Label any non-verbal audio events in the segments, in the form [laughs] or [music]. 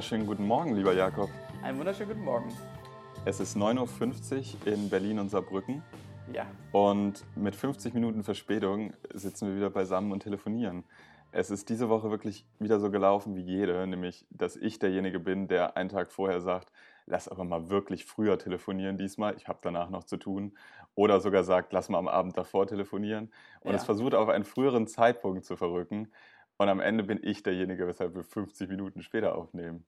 wunderschönen guten Morgen, lieber Jakob. Einen wunderschönen guten Morgen. Es ist 9.50 Uhr in Berlin und Saarbrücken. Ja. Und mit 50 Minuten Verspätung sitzen wir wieder beisammen und telefonieren. Es ist diese Woche wirklich wieder so gelaufen wie jede, nämlich, dass ich derjenige bin, der einen Tag vorher sagt, lass aber mal wirklich früher telefonieren diesmal, ich habe danach noch zu tun. Oder sogar sagt, lass mal am Abend davor telefonieren. Und Ja. es versucht auf einen früheren Zeitpunkt zu verrücken. Und am Ende bin ich derjenige, weshalb wir 50 Minuten später aufnehmen.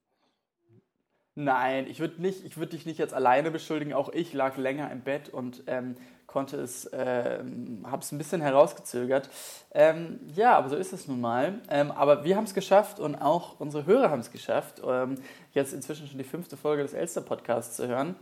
Nein, ich würde nicht, dich nicht jetzt alleine beschuldigen. Auch ich lag länger im Bett und ähm, konnte es, ähm, habe es ein bisschen herausgezögert. Ähm, ja, aber so ist es nun mal. Ähm, aber wir haben es geschafft und auch unsere Hörer haben es geschafft, ähm, jetzt inzwischen schon die fünfte Folge des Elster Podcasts zu hören.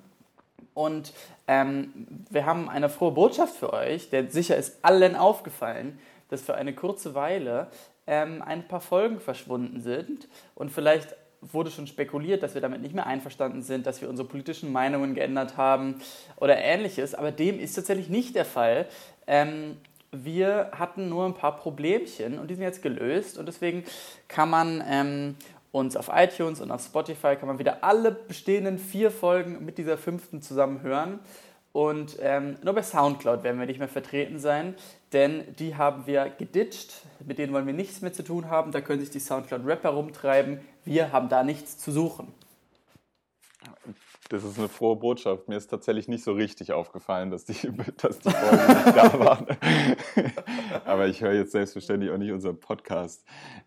Und ähm, wir haben eine frohe Botschaft für euch, denn sicher ist allen aufgefallen, dass für eine kurze Weile ähm, ein paar Folgen verschwunden sind. Und vielleicht wurde schon spekuliert, dass wir damit nicht mehr einverstanden sind, dass wir unsere politischen Meinungen geändert haben oder ähnliches. Aber dem ist tatsächlich nicht der Fall. Ähm, wir hatten nur ein paar Problemchen und die sind jetzt gelöst. Und deswegen kann man ähm, uns auf iTunes und auf Spotify kann man wieder alle bestehenden vier Folgen mit dieser fünften zusammen hören. Und ähm, nur bei Soundcloud werden wir nicht mehr vertreten sein, denn die haben wir geditcht. Mit denen wollen wir nichts mehr zu tun haben. Da können sich die Soundcloud-Rapper rumtreiben. Wir haben da nichts zu suchen. Das ist eine frohe Botschaft. Mir ist tatsächlich nicht so richtig aufgefallen, dass die, [laughs] dass die Folgen nicht da waren. [laughs] Aber ich höre jetzt selbstverständlich auch nicht unseren Podcast.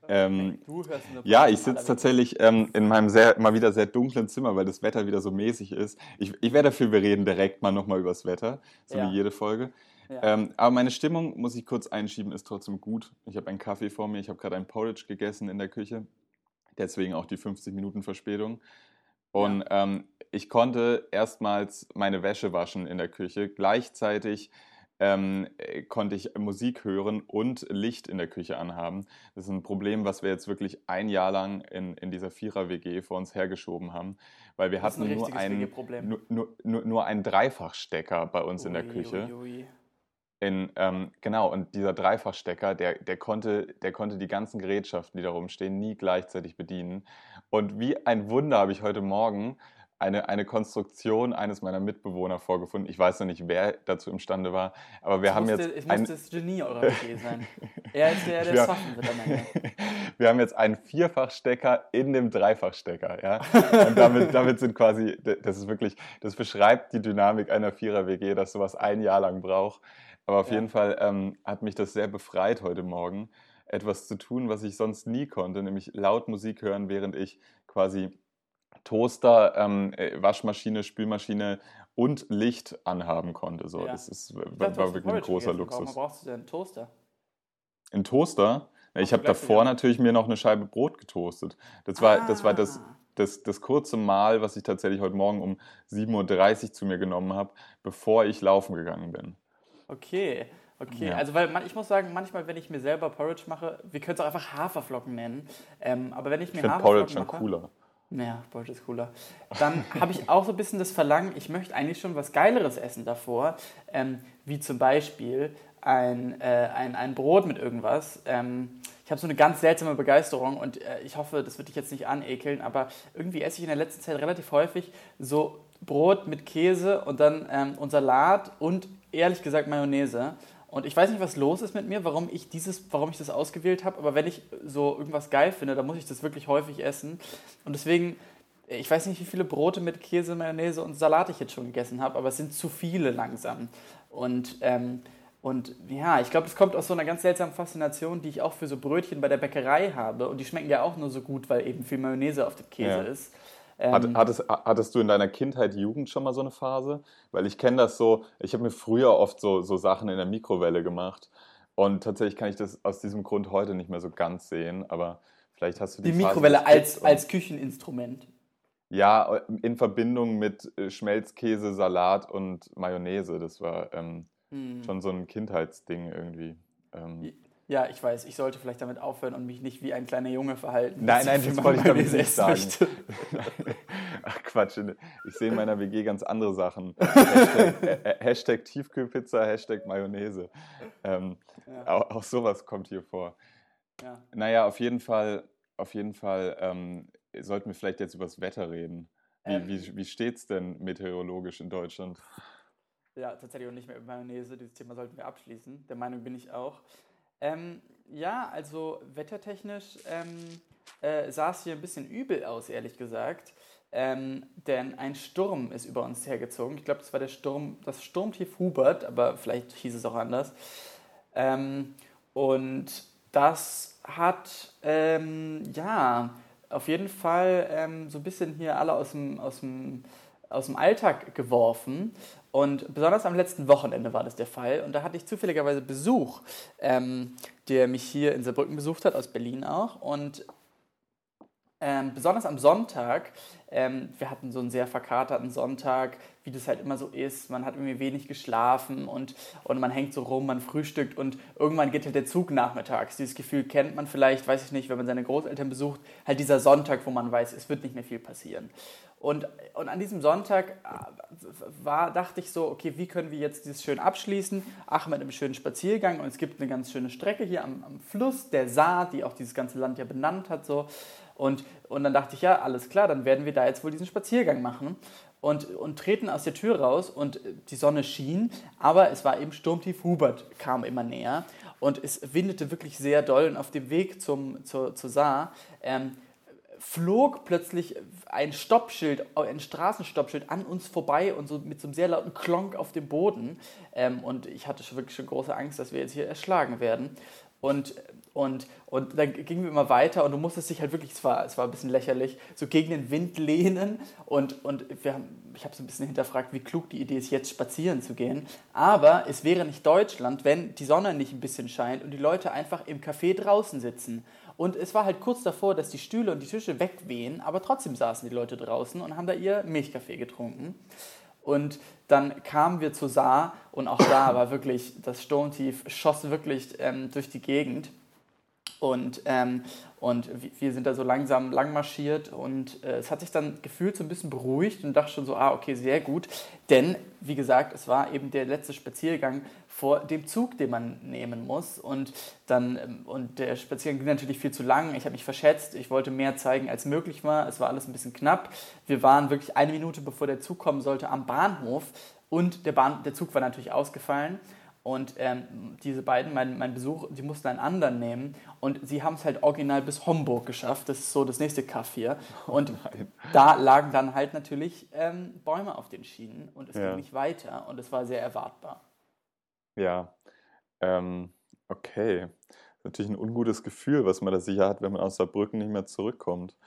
Ähm, Du hörst eine ja, ich sitze tatsächlich ähm, in meinem sehr, mal wieder sehr dunklen Zimmer, weil das Wetter wieder so mäßig ist. Ich, ich wäre dafür, wir reden direkt mal nochmal über das Wetter, so Ja. wie jede Folge. Ja. Ähm, aber meine Stimmung, muss ich kurz einschieben, ist trotzdem gut. Ich habe einen Kaffee vor mir, ich habe gerade ein Porridge gegessen in der Küche. Deswegen auch die 50 Minuten Verspätung. Und ähm, ich konnte erstmals meine Wäsche waschen in der Küche. Gleichzeitig ähm, äh, konnte ich Musik hören und Licht in der Küche anhaben. Das ist ein Problem, was wir jetzt wirklich ein Jahr lang in, in dieser Vierer-WG vor uns hergeschoben haben, weil wir ist ein hatten nur einen, nur, nur, nur, nur einen Dreifachstecker bei uns in der Ui, Küche. ui, ui. In, ähm, genau, und dieser Dreifachstecker, der, der, konnte, der konnte die ganzen Gerätschaften, die da rumstehen, nie gleichzeitig bedienen. Und wie ein Wunder habe ich heute Morgen eine, eine Konstruktion eines meiner Mitbewohner vorgefunden. Ich weiß noch nicht, wer dazu imstande war, aber wir Es haben musste, jetzt es ein, musste das Genie eurer WG sein. Er ist der, der es schaffen wird am Ende. [laughs] wir haben jetzt einen Vierfachstecker in dem Dreifachstecker. Ja? [laughs] Und damit, damit sind quasi, das ist wirklich, das beschreibt die Dynamik einer Vierer-WG, dass sowas ein Jahr lang braucht. Aber auf Ja. jeden Fall ähm, hat mich das sehr befreit heute Morgen, etwas zu tun, was ich sonst nie konnte, nämlich laut Musik hören, während ich quasi Toaster, ähm, äh, Waschmaschine, Spülmaschine und Licht anhaben konnte. So, Ja. das ist, war, dachte, war wirklich ein großer gegessen. Warum Luxus. brauchst du denn einen Toaster? Ein Toaster? Ich habe davor wieder. natürlich mir noch eine Scheibe Brot getoastet. Das war, das, war das, Ah. das, das kurze Mal, was ich tatsächlich heute Morgen um 7.30 Uhr zu mir genommen habe, bevor ich laufen gegangen bin. Okay, okay. Ja. Also, weil man, ich muss sagen, manchmal, wenn ich mir selber Porridge mache, wir können es auch einfach Haferflocken nennen, ähm, aber wenn ich mir Ich finde Haferflocken Porridge schon mache, cooler. Ja, Porridge ist cooler. Dann [laughs] habe ich auch so ein bisschen das Verlangen, ich möchte eigentlich schon was Geileres essen davor, ähm, wie zum Beispiel ein, äh, ein, ein Brot mit irgendwas. Ähm, ich habe so eine ganz seltsame Begeisterung und äh, ich hoffe, das wird dich jetzt nicht anekeln, aber irgendwie esse ich in der letzten Zeit relativ häufig so Brot mit Käse und dann ähm, und Salat und ehrlich gesagt Mayonnaise. Und ich weiß nicht, was los ist mit mir, warum ich dieses, warum ich das ausgewählt habe, aber wenn ich so irgendwas geil finde, dann muss ich das wirklich häufig essen. Und deswegen, ich weiß nicht, wie viele Brote mit Käse, Mayonnaise und Salat ich jetzt schon gegessen habe, aber es sind zu viele langsam. Und, ähm, und ja, ich glaube, es kommt aus so einer ganz seltsamen Faszination, die ich auch für so Brötchen bei der Bäckerei habe. Und die schmecken ja auch nur so gut, weil eben viel Mayonnaise auf dem Käse Ja. ist. Ähm, hattest, hattest du in deiner Kindheit, Jugend schon mal so eine Phase? Weil ich kenne das so, ich habe mir früher oft so, so Sachen in der Mikrowelle gemacht. Und tatsächlich kann ich das aus diesem Grund heute nicht mehr so ganz sehen. Aber vielleicht hast du die, die Phase Mikrowelle als, als Kücheninstrument. Ja, in Verbindung mit äh, Schmelzkäse, Salat und Mayonnaise. Das war ähm, Hm. schon so ein Kindheitsding irgendwie. Ähm, Ja, ich weiß, ich sollte vielleicht damit aufhören und mich nicht wie ein kleiner Junge verhalten. Nein, nein, das wollte ich damit nicht sagen. [laughs] Ach Quatsch, ich sehe in meiner WG ganz andere Sachen. [laughs] Hashtag, äh, äh, Hashtag Tiefkühlpizza, Hashtag Mayonnaise. Ähm, Ja, auch, auch sowas kommt hier vor. ja. Naja, auf jeden Fall, auf jeden Fall ähm, sollten wir vielleicht jetzt über das Wetter reden. Wie, ähm, wie, wie steht es denn meteorologisch in Deutschland? Ja, tatsächlich auch nicht mehr über Mayonnaise. Dieses Thema sollten wir abschließen. Der Meinung bin ich auch. Ähm, ja, also wettertechnisch ähm, äh, sah es hier ein bisschen übel aus, ehrlich gesagt. Ähm, denn ein Sturm ist über uns hergezogen. Ich glaube, das war der Sturm, das Sturmtief Hubert, aber vielleicht hieß es auch anders. Ähm, und das hat, ähm, ja, auf jeden Fall ähm, so ein bisschen hier alle aus dem, aus dem, aus dem Alltag geworfen. Und besonders am letzten Wochenende war das der Fall. Und da hatte ich zufälligerweise Besuch, ähm, der mich hier in Saarbrücken besucht hat, aus Berlin auch. Und ähm, besonders am Sonntag, ähm, wir hatten so einen sehr verkaterten Sonntag, wie das halt immer so ist. Man hat irgendwie wenig geschlafen und, und man hängt so rum, man frühstückt und irgendwann geht halt der Zug nachmittags. Dieses Gefühl kennt man vielleicht, weiß ich nicht, wenn man seine Großeltern besucht, halt dieser Sonntag, wo man weiß, es wird nicht mehr viel passieren. Und, und an diesem Sonntag äh, war, dachte ich so, okay, wie können wir jetzt dieses schön abschließen? Ach, mit einem schönen Spaziergang und es gibt eine ganz schöne Strecke hier am, am Fluss, der Saar, die auch dieses ganze Land ja benannt hat. So. Und, und dann dachte ich, ja, alles klar, dann werden wir da jetzt wohl diesen Spaziergang machen. Und, und treten aus der Tür raus und die Sonne schien, aber es war eben Sturmtief Hubert, kam immer näher und es windete wirklich sehr doll und auf dem Weg zum, zur, zur Saar ähm, flog plötzlich ein Stoppschild, ein Straßenstoppschild an uns vorbei und so mit so einem sehr lauten Klonk auf dem Boden. Ähm, und ich hatte schon wirklich schon große Angst, dass wir jetzt hier erschlagen werden. Und, und, und dann gingen wir immer weiter und du musstest dich halt wirklich, es war, es war ein bisschen lächerlich, so gegen den Wind lehnen. Und, und wir haben, ich habe so ein bisschen hinterfragt, wie klug die Idee ist, jetzt spazieren zu gehen. Aber es wäre nicht Deutschland, wenn die Sonne nicht ein bisschen scheint und die Leute einfach im Café draußen sitzen. Und es war halt kurz davor, dass die Stühle und die Tische wegwehen, aber trotzdem saßen die Leute draußen und haben da ihr Milchkaffee getrunken. Und dann kamen wir zu Saar und auch da war wirklich, das Sturmtief schoss wirklich ähm, durch die Gegend. Und, ähm, und wir sind da so langsam lang marschiert und äh, es hat sich dann gefühlt so ein bisschen beruhigt und dachte schon so, ah, okay, sehr gut. Denn, wie gesagt, es war eben der letzte Spaziergang vor dem Zug, den man nehmen muss. Und, dann, ähm, und der Spaziergang ging natürlich viel zu lang. Ich habe mich verschätzt. Ich wollte mehr zeigen, als möglich war. Es war alles ein bisschen knapp. Wir waren wirklich eine Minute, bevor der Zug kommen sollte, am Bahnhof. Und der, Bahn, der Zug war natürlich ausgefallen. Und ähm, diese beiden, mein, mein Besuch, die mussten einen anderen nehmen. Und sie haben es halt original bis Homburg geschafft. Das ist so das nächste Kaff hier. Oh und oh da lagen dann halt natürlich ähm, Bäume auf den Schienen. Und es ja. ging nicht weiter. Und es war sehr erwartbar. Ja, ähm, okay. Natürlich ein ungutes Gefühl, was man da sicher hat, wenn man aus Saarbrücken nicht mehr zurückkommt.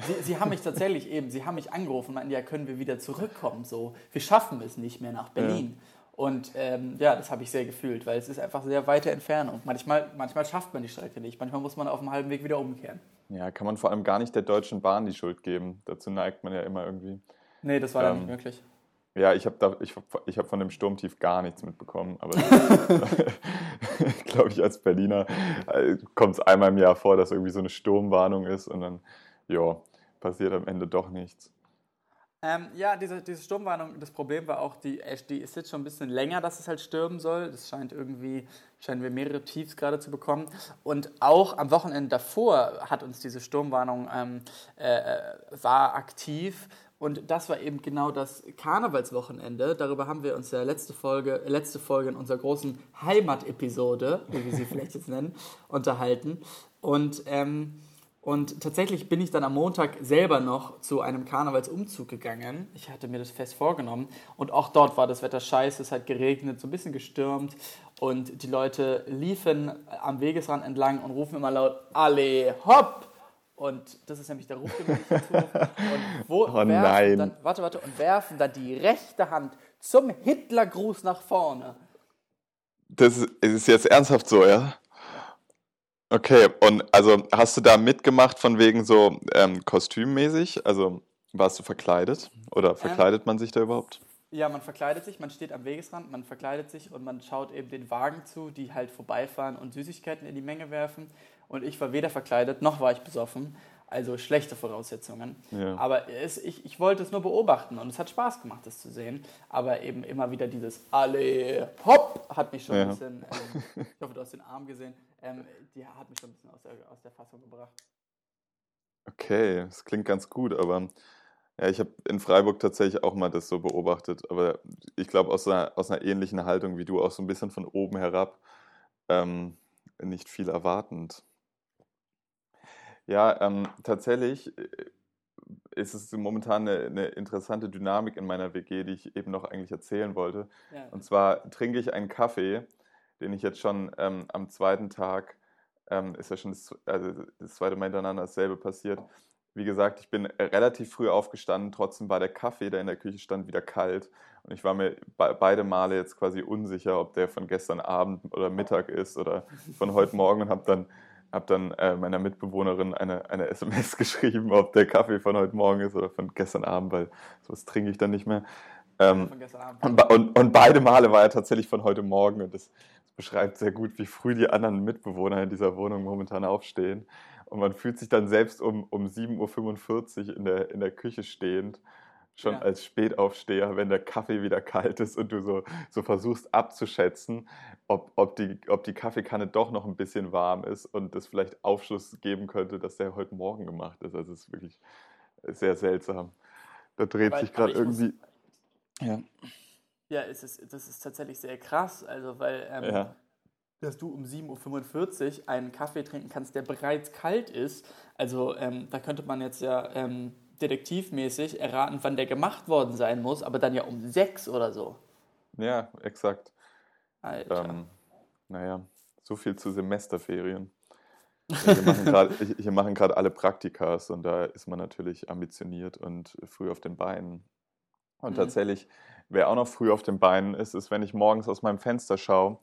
Sie, Sie haben mich tatsächlich eben, Sie haben mich angerufen und meinten, ja, können wir wieder zurückkommen? So, wir schaffen es nicht mehr nach Berlin. Ja. Und ähm, ja, das habe ich sehr gefühlt, weil es ist einfach sehr weite Entfernung. Manchmal, manchmal schafft man die Strecke nicht, manchmal muss man auf dem halben Weg wieder umkehren. Ja, kann man vor allem gar nicht der Deutschen Bahn die Schuld geben. Dazu neigt man ja immer irgendwie. Nee, das war ähm, ja nicht möglich. Ja, ich habe ich, ich hab von dem Sturmtief gar nichts mitbekommen, aber [laughs] [laughs] glaube ich, als Berliner äh, kommt es einmal im Jahr vor, dass irgendwie so eine Sturmwarnung ist und dann, ja, passiert am Ende doch nichts. Ähm, ja, diese, diese Sturmwarnung, das Problem war auch, die, die ist jetzt schon ein bisschen länger, dass es halt stürmen soll. Das scheint irgendwie, scheinen wir mehrere Tiefs gerade zu bekommen. Und auch am Wochenende davor hat uns diese Sturmwarnung, ähm, äh, äh war aktiv. Und das war eben genau das Karnevalswochenende. Darüber haben wir uns ja letzte Folge, letzte Folge in unserer großen Heimat-Episode, wie wir sie vielleicht jetzt nennen, [laughs] unterhalten. Und ähm, und tatsächlich bin ich dann am Montag selber noch zu einem Karnevalsumzug gegangen. Ich hatte mir das fest vorgenommen. Und auch dort war das Wetter scheiße, es hat geregnet, so ein bisschen gestürmt. Und die Leute liefen am Wegesrand entlang und rufen immer laut, alle hopp! Und das ist nämlich der Ruf, den ich dazu Und wo [laughs] oh nein. Dann, warte, warte, und werfen dann die rechte Hand zum Hitlergruß nach vorne. Das ist jetzt ernsthaft so, ja? Okay, und also hast du da mitgemacht von wegen so ähm, kostümmäßig? Also warst du verkleidet oder verkleidet ähm, man sich da überhaupt? Ja, man verkleidet sich, man steht am Wegesrand, man verkleidet sich und man schaut eben den Wagen zu, die halt vorbeifahren und Süßigkeiten in die Menge werfen. Und ich war weder verkleidet noch war ich besoffen. Also schlechte Voraussetzungen. Ja. Aber es, ich, ich wollte es nur beobachten und es hat Spaß gemacht, das zu sehen. Aber eben immer wieder dieses Alle Hopp hat mich schon ja. ein bisschen, ähm, [laughs] ich hoffe, du hast den Arm gesehen, ähm, die hat mich schon ein bisschen aus der, aus der Fassung gebracht. Okay, das klingt ganz gut, aber ja, ich habe in Freiburg tatsächlich auch mal das so beobachtet, aber ich glaube aus einer, aus einer ähnlichen Haltung wie du, auch so ein bisschen von oben herab, ähm, nicht viel erwartend. Ja, ähm, tatsächlich äh, ist es momentan eine, eine, interessante Dynamik in meiner WG, die ich eben noch eigentlich erzählen wollte. Ja. Und zwar trinke ich einen Kaffee, den ich jetzt schon ähm, am zweiten Tag, ähm, ist ja schon das, also das zweite Mal hintereinander dasselbe passiert. Wie gesagt, ich bin relativ früh aufgestanden, trotzdem war der Kaffee, der in der Küche stand, wieder kalt. Und ich war mir be beide Male jetzt quasi unsicher, ob der von gestern Abend oder Mittag ist oder von heute Morgen und habe dann habe dann äh, meiner Mitbewohnerin eine, eine SMS [laughs] geschrieben, ob der Kaffee von heute Morgen ist oder von gestern Abend, weil sowas trinke ich dann nicht mehr. Ähm, und, und, und, beide Male war er tatsächlich von heute Morgen und das, das, beschreibt sehr gut, wie früh die anderen Mitbewohner in dieser Wohnung momentan aufstehen. Und man fühlt sich dann selbst um, um 7.45 Uhr in der, in der Küche stehend schon ja. als Spätaufsteher, wenn der Kaffee wieder kalt ist und du so, so versuchst abzuschätzen, ob, ob, die, ob die Kaffeekanne doch noch ein bisschen warm ist und das vielleicht Aufschluss geben könnte, dass der heute Morgen gemacht ist. Also es ist wirklich sehr seltsam. Da dreht aber, sich gerade irgendwie. Muss, ja. Ja, es ist, das ist tatsächlich sehr krass. Also, weil. Ähm, ja dass du um 7.45 Uhr einen Kaffee trinken kannst, der bereits kalt ist. Also ähm, da könnte man jetzt ja ähm, detektivmäßig erraten, wann der gemacht worden sein muss, aber dann ja um sechs oder so. Ja, exakt. Alter. Ähm, naja, so viel zu Semesterferien. Wir machen gerade [laughs] alle Praktikas und da ist man natürlich ambitioniert und früh auf den Beinen. Und mhm. tatsächlich, wer auch noch früh auf den Beinen ist, ist, wenn ich morgens aus meinem Fenster schaue.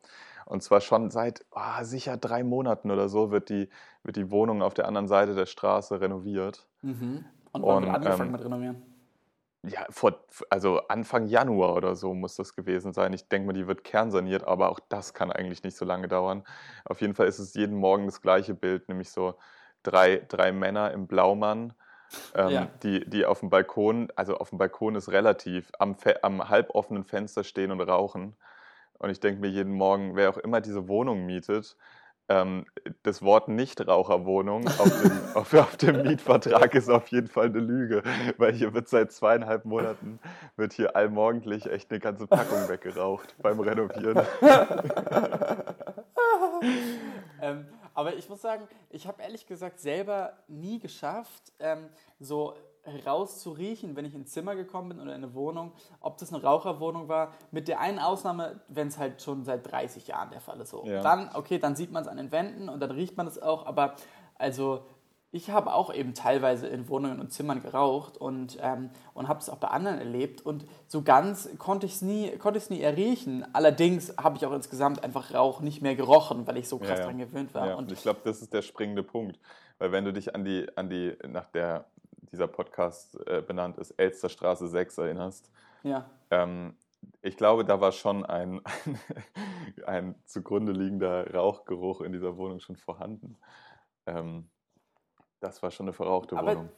Und zwar schon seit oh, sicher drei Monaten oder so wird die, wird die Wohnung auf der anderen Seite der Straße renoviert. Mhm. Und wann wird angefangen ähm, mit Renovieren? Ja, vor, also Anfang Januar oder so muss das gewesen sein. Ich denke mal, die wird kernsaniert, aber auch das kann eigentlich nicht so lange dauern. Auf jeden Fall ist es jeden Morgen das gleiche Bild, nämlich so drei, drei Männer im Blaumann, ähm, ja. die, die auf dem Balkon, also auf dem Balkon ist relativ, am, am halboffenen Fenster stehen und rauchen. Und ich denke mir jeden Morgen, wer auch immer diese Wohnung mietet, ähm, das Wort Nichtraucherwohnung auf dem, [laughs] auf, auf dem Mietvertrag ist auf jeden Fall eine Lüge, weil hier wird seit zweieinhalb Monaten wird hier allmorgendlich echt eine ganze Packung weggeraucht beim Renovieren. [laughs] ähm, aber ich muss sagen, ich habe ehrlich gesagt selber nie geschafft, ähm, so rauszuriechen, wenn ich ins Zimmer gekommen bin oder in eine Wohnung, ob das eine Raucherwohnung war, mit der einen Ausnahme, wenn es halt schon seit 30 Jahren der Fall ist. So. Ja. Dann, okay, dann sieht man es an den Wänden und dann riecht man es auch, aber also ich habe auch eben teilweise in Wohnungen und Zimmern geraucht und, ähm, und habe es auch bei anderen erlebt und so ganz konnte ich es nie, konnte nie erriechen. Allerdings habe ich auch insgesamt einfach Rauch nicht mehr gerochen, weil ich so krass ja, ja. daran gewöhnt war. Ja, und ich glaube, das ist der springende Punkt, weil wenn du dich an die, an die nach der dieser Podcast äh, benannt ist, Elsterstraße 6 erinnerst. Ja. Ähm, ich glaube, da war schon ein, ein, [laughs] ein, zugrunde liegender Rauchgeruch in dieser Wohnung schon vorhanden. Ähm, das war schon eine verrauchte aber, Wohnung.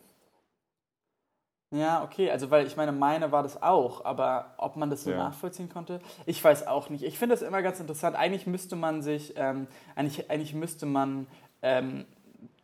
Ja, okay, also weil ich meine, meine war das auch, aber ob man das so ja. nachvollziehen konnte, ich weiß auch nicht. Ich finde das immer ganz interessant. Eigentlich müsste man sich, ähm, eigentlich, eigentlich müsste man ähm,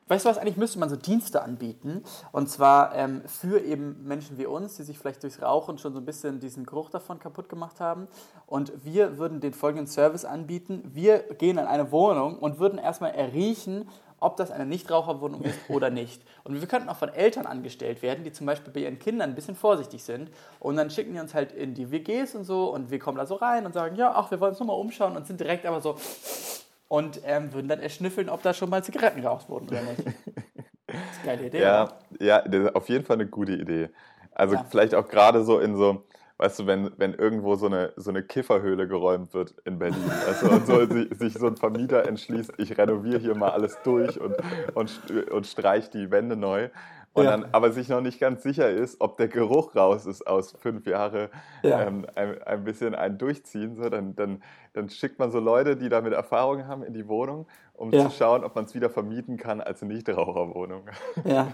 Weißt du was, eigentlich müsste man so Dienste anbieten. Und zwar ähm, für eben Menschen wie uns, die sich vielleicht durchs Rauchen schon so ein bisschen diesen Geruch davon kaputt gemacht haben. Und wir würden den folgenden Service anbieten. Wir gehen in eine Wohnung und würden erstmal erriechen, ob das eine Nichtraucherwohnung ist [laughs] oder nicht. Und wir könnten auch von Eltern angestellt werden, die zum Beispiel bei ihren Kindern ein bisschen vorsichtig sind. Und dann schicken die uns halt in die WGs und so und wir kommen da so rein und sagen, ja, ach, wir wollen uns nochmal umschauen und sind direkt aber so und ähm, würden dann erschnüffeln, ob da schon mal Zigaretten geraucht wurden oder nicht. Das ist eine geile Idee. Ja, ja, das ist auf jeden Fall eine gute Idee. Also ja. vielleicht auch gerade so in so, weißt du, wenn, wenn irgendwo so eine, so eine Kifferhöhle geräumt wird in Berlin, also, und so, sich, [laughs] sich so ein Vermieter entschließt, ich renoviere hier mal alles durch und, und, und streich die Wände neu und ja. dann aber sich noch nicht ganz sicher ist, ob der Geruch raus ist aus fünf Jahren ja. ähm, ein, ein bisschen ein Durchziehen, so, dann, dann, dann schickt man so Leute, die damit Erfahrung haben, in die Wohnung um ja. zu schauen, ob man es wieder vermieten kann als Nichtraucherwohnung. [laughs] Ja,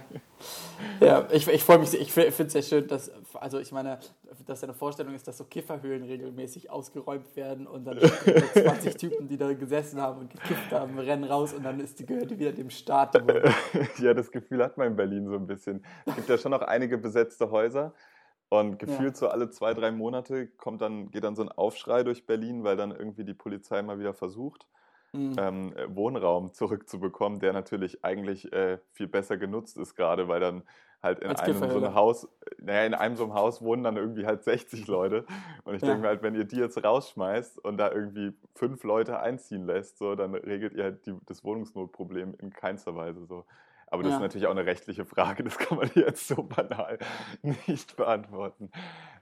ja ich, ich freue mich, ich finde es sehr schön, dass, also ich meine, dass eine Vorstellung ist, dass so Kifferhöhlen regelmäßig ausgeräumt werden und dann [laughs] 20 Typen, die da gesessen haben und gekifft haben, rennen raus und dann ist die, gehört die wieder dem Staat. [laughs] ja, das Gefühl hat man in Berlin so ein bisschen. Es gibt ja schon noch einige besetzte Häuser. Und gefühlt ja. so alle zwei, drei Monate kommt dann, geht dann so ein Aufschrei durch Berlin, weil dann irgendwie die Polizei mal wieder versucht, mhm. ähm, äh, Wohnraum zurückzubekommen, der natürlich eigentlich äh, viel besser genutzt ist, gerade weil dann halt in Als einem so einem Haus, naja, in einem so einem Haus wohnen dann irgendwie halt 60 [laughs] Leute. Und ich ja. denke mir halt, wenn ihr die jetzt rausschmeißt und da irgendwie fünf Leute einziehen lässt, so, dann regelt ihr halt die, das Wohnungsnotproblem in keinster Weise so. Aber das ja. ist natürlich auch eine rechtliche Frage, das kann man [laughs] jetzt so banal nicht beantworten.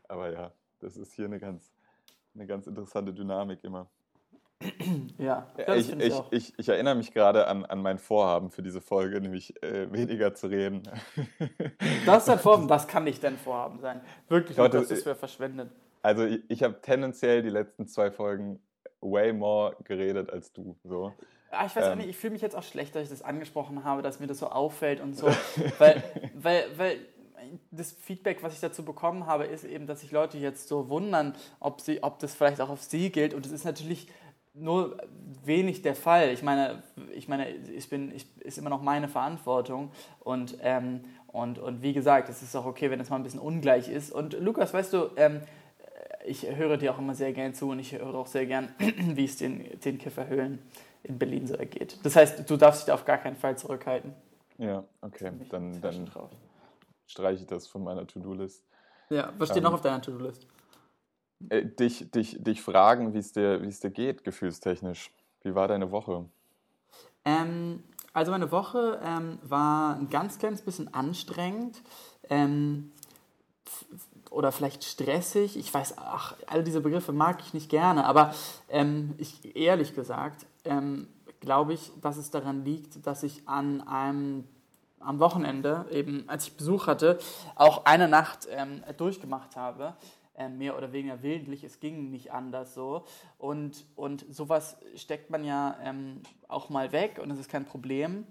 Aber ja, das ist hier eine ganz, eine ganz interessante Dynamik immer. [clears throat] Ja, ich, ich, ich, ich, ich erinnere mich gerade an, an mein Vorhaben für diese Folge, nämlich äh, weniger zu reden. [laughs] Das ist dein Vorhaben, [laughs] das kann nicht dein Vorhaben sein. Wirklich, Gott, das ist für verschwendet. Also ich, ich habe tendenziell die letzten zwei Folgen way more geredet als du. So. Ah, ich weiß ähm. auch nicht, ich fühle mich jetzt auch schlecht, dass ich das angesprochen habe, dass mir das so auffällt und so. [laughs] weil, weil, weil das Feedback, was ich dazu bekommen habe, ist eben, dass sich Leute jetzt so wundern, ob, sie, ob das vielleicht auch auf sie gilt. Und es ist natürlich nur wenig der Fall. Ich meine, ich meine, ich bin, ich, ist immer noch meine Verantwortung und ähm, und, und wie gesagt, es ist auch okay, wenn es mal ein bisschen ungleich ist. Und Lukas, weißt du, ähm, ich höre dir auch immer sehr gern zu und ich höre auch sehr gern, [clears throat] wie es den, den Kifferhöhlen in Berlin so ergeht. Das heißt, du darfst dich da auf gar keinen Fall zurückhalten. Ja, okay, dann, dann streiche ich das von meiner To-Do-List. Ja, was steht ähm, noch auf deiner To-Do-List? Äh, dich, dich, dich fragen, wie es dir, dir geht, gefühlstechnisch. Wie war deine Woche? Ähm, also meine Woche ähm, war ein ganz kleines bisschen anstrengend ähm, oder vielleicht stressig. Ich weiß, ach, all diese Begriffe mag ich nicht gerne, aber ähm, ich, ehrlich gesagt ähm, glaube ich, dass es daran liegt, dass ich an einem am Wochenende, eben als ich Besuch hatte, auch eine Nacht ähm, durchgemacht habe mehr oder weniger willentlich, es ging nicht anders so. Und, und sowas steckt man ja ähm, auch mal weg und es ist kein Problem.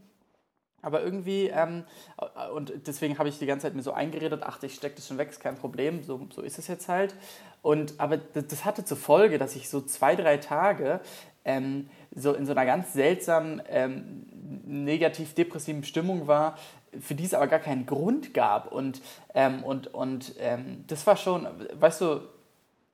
Aber irgendwie, ähm, äh, und deswegen habe ich die ganze Zeit mir so eingeredet, ach, ich stecke das schon weg, ist kein Problem, so, so ist es jetzt halt. Und, aber das hatte zur Folge, dass ich so zwei, drei Tage ähm, so in so einer ganz seltsamen, ähm, negativ-depressiven Stimmung war, für die es aber gar keinen Grund gab. Und, ähm, und, und ähm, das war schon, weißt du,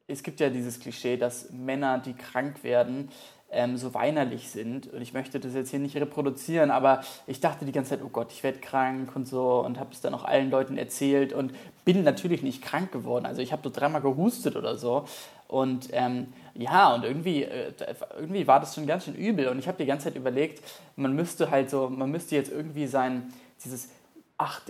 es gibt ja dieses Klischee, dass Männer, die krank werden, ähm, so weinerlich sind. Und ich möchte das jetzt hier nicht reproduzieren, aber ich dachte die ganze Zeit, oh Gott, ich werde krank und so und habe es dann auch allen Leuten erzählt und bin natürlich nicht krank geworden. Also ich habe so dreimal gehustet oder so. Und ähm, ja, und irgendwie, äh, irgendwie war das schon ganz schön übel. Und ich habe die ganze Zeit überlegt, man müsste halt so, man müsste jetzt irgendwie sein, dieses, ach,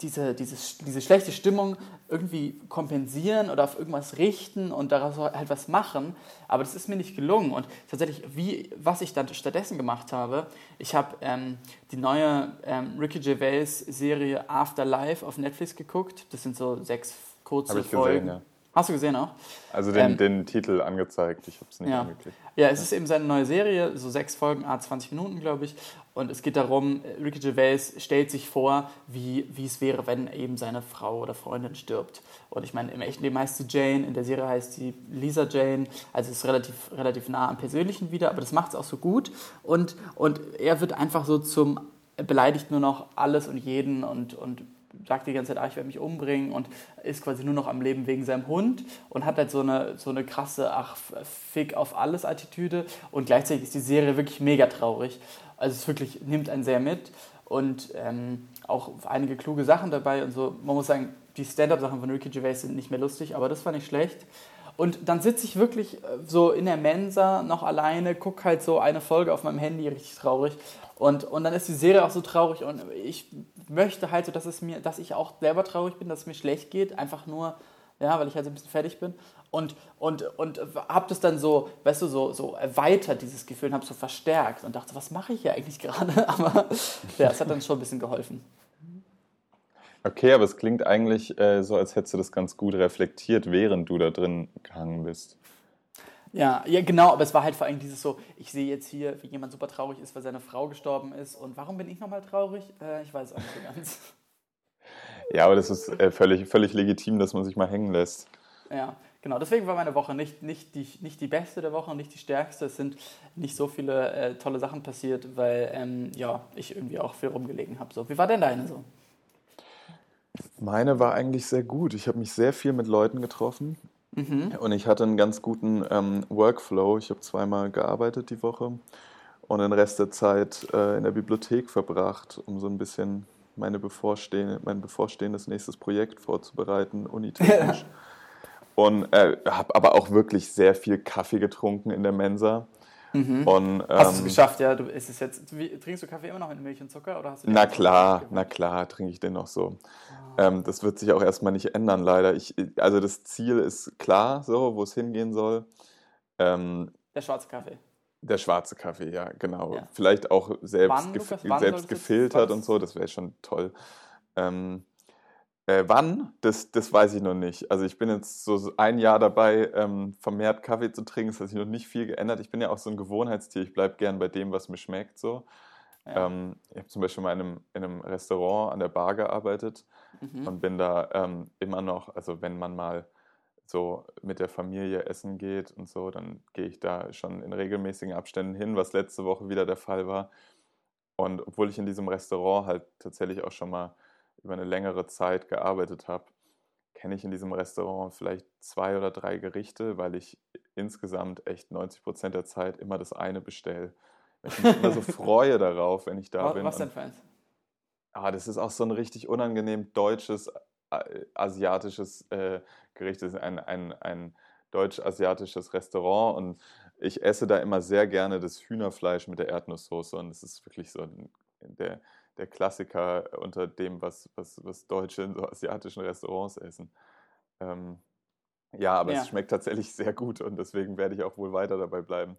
diese, dieses, diese schlechte Stimmung irgendwie kompensieren oder auf irgendwas richten und daraus halt was machen. Aber das ist mir nicht gelungen. Und tatsächlich, wie, was ich dann stattdessen gemacht habe, ich habe ähm, die neue ähm, Ricky Gervais-Serie Afterlife auf Netflix geguckt. Das sind so sechs kurze Folgen. Gesehen, ja. Hast du gesehen auch? Also den, ähm, den Titel angezeigt, ich habe es nicht ja. angeklickt. Ja, es ist eben seine neue Serie, so sechs Folgen, a 20 Minuten, glaube ich. Und es geht darum, Ricky Gervais stellt sich vor, wie, wie es wäre, wenn eben seine Frau oder Freundin stirbt. Und ich meine, im echten Leben heißt sie Jane, in der Serie heißt sie Lisa Jane. Also es ist relativ, relativ nah am Persönlichen wieder, aber das macht es auch so gut. Und, und er wird einfach so zum, beleidigt nur noch alles und jeden und, und sagt die ganze Zeit, ah, ich werde mich umbringen und ist quasi nur noch am Leben wegen seinem Hund und hat halt so eine, so eine krasse, ach, Fick auf alles Attitüde und gleichzeitig ist die Serie wirklich mega traurig. Also es wirklich nimmt einen sehr mit und ähm, auch einige kluge Sachen dabei und so. Man muss sagen, die Stand-Up-Sachen von Ricky Gervais sind nicht mehr lustig, aber das war nicht schlecht. Und dann sitze ich wirklich äh, so in der Mensa noch alleine, gucke halt so eine Folge auf meinem Handy, richtig traurig. Und, und dann ist die Serie auch so traurig und ich möchte halt so, dass es mir, dass ich auch selber traurig bin, dass es mir schlecht geht, einfach nur, ja, weil ich halt so ein bisschen fertig bin. Und, und, und habe das dann so, weißt du, so, so erweitert, dieses Gefühl, und habe es so verstärkt und dachte, was mache ich hier eigentlich gerade? [laughs] Aber ja, es hat dann schon ein bisschen geholfen. Okay, aber es klingt eigentlich äh, so, als hättest du das ganz gut reflektiert, während du da drin gehangen bist. Ja, ja, genau, aber es war halt vor allem dieses so, ich sehe jetzt hier, wie jemand super traurig ist, weil seine Frau gestorben ist. Und warum bin ich nochmal traurig? Äh, ich weiß es auch nicht so ganz. [laughs] Ja, aber das ist äh, völlig, völlig legitim, dass man sich mal hängen lässt. Ja, genau. Deswegen war meine Woche nicht, nicht, die, nicht die beste der Woche und nicht die stärkste. Es sind nicht so viele äh, tolle Sachen passiert, weil ähm, ja, ich irgendwie auch viel rumgelegen habe. So, wie war denn deine so? Meine war eigentlich sehr gut. Ich habe mich sehr viel mit Leuten getroffen mhm. und ich hatte einen ganz guten ähm, Workflow. Ich habe zweimal gearbeitet die Woche und den Rest der Zeit äh, in der Bibliothek verbracht, um so ein bisschen meine bevorstehende, mein bevorstehendes nächstes Projekt vorzubereiten, [laughs] unitechnisch. und äh, habe aber auch wirklich sehr viel Kaffee getrunken in der Mensa. Mhm. Und, ähm, hast du es geschafft, ja? Du, ist es jetzt, wie, trinkst du Kaffee immer noch mit Milch und Zucker? Oder hast du na klar, na klar, trinke ich den noch so. Oh. Ähm, das wird sich auch erstmal nicht ändern, leider. Ich, also das Ziel ist klar, so, wo es hingehen soll. Ähm, der schwarze Kaffee. Der schwarze Kaffee, ja, genau. Ja. Vielleicht auch selbst, wann, gef Lukas, selbst gefiltert und so, das wäre schon toll. Ähm, äh, wann? Das, das weiß ich noch nicht. Also ich bin jetzt so ein Jahr dabei, ähm, vermehrt Kaffee zu trinken. Es hat sich noch nicht viel geändert. Ich bin ja auch so ein Gewohnheitstier. Ich bleibe gern bei dem, was mir schmeckt. So. Ja. Ähm, ich habe zum Beispiel mal in einem, in einem, Restaurant an der Bar gearbeitet mhm. und bin da ähm, immer noch, also wenn man mal so mit der Familie essen geht und so, dann gehe ich da schon in regelmäßigen Abständen hin, was letzte Woche wieder der Fall war. Und obwohl ich in diesem Restaurant halt tatsächlich auch schon mal über eine längere Zeit gearbeitet habe, kenne ich in diesem Restaurant vielleicht zwei oder drei Gerichte, weil ich insgesamt echt 90 Prozent der Zeit immer das eine bestelle. Ich mich immer so [laughs] freue darauf, wenn ich da was, bin. Was denn für eins? Ah, das ist auch so ein richtig unangenehm deutsches, äh, asiatisches äh, Gericht. Das ist ein, ein, ein deutsch-asiatisches Restaurant und ich esse da immer sehr gerne das Hühnerfleisch mit der Erdnusssoße und es ist wirklich so der, der Klassiker unter dem, was, was, was Deutsche in so asiatischen Restaurants essen. Ähm, ja, aber ja. es schmeckt tatsächlich sehr gut und deswegen werde ich auch wohl weiter dabei bleiben.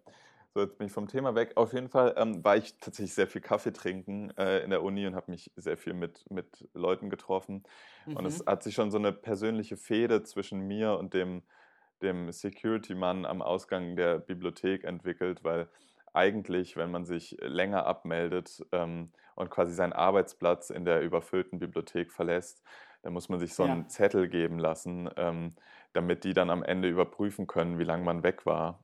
So, jetzt bin ich vom Thema weg. Auf jeden Fall ähm, war ich tatsächlich sehr viel Kaffee trinken äh, in der Uni und habe mich sehr viel mit, mit Leuten getroffen. Mhm. Und es mhm. hat sich schon so eine persönliche Fehde zwischen mir und dem, dem Security-Mann am Ausgang der Bibliothek entwickelt, weil eigentlich, wenn man sich länger abmeldet ähm, und quasi seinen Arbeitsplatz in der überfüllten Bibliothek verlässt, dann muss man sich so einen ja. Zettel geben lassen, ähm, damit die dann am Ende überprüfen können, wie lange man weg war.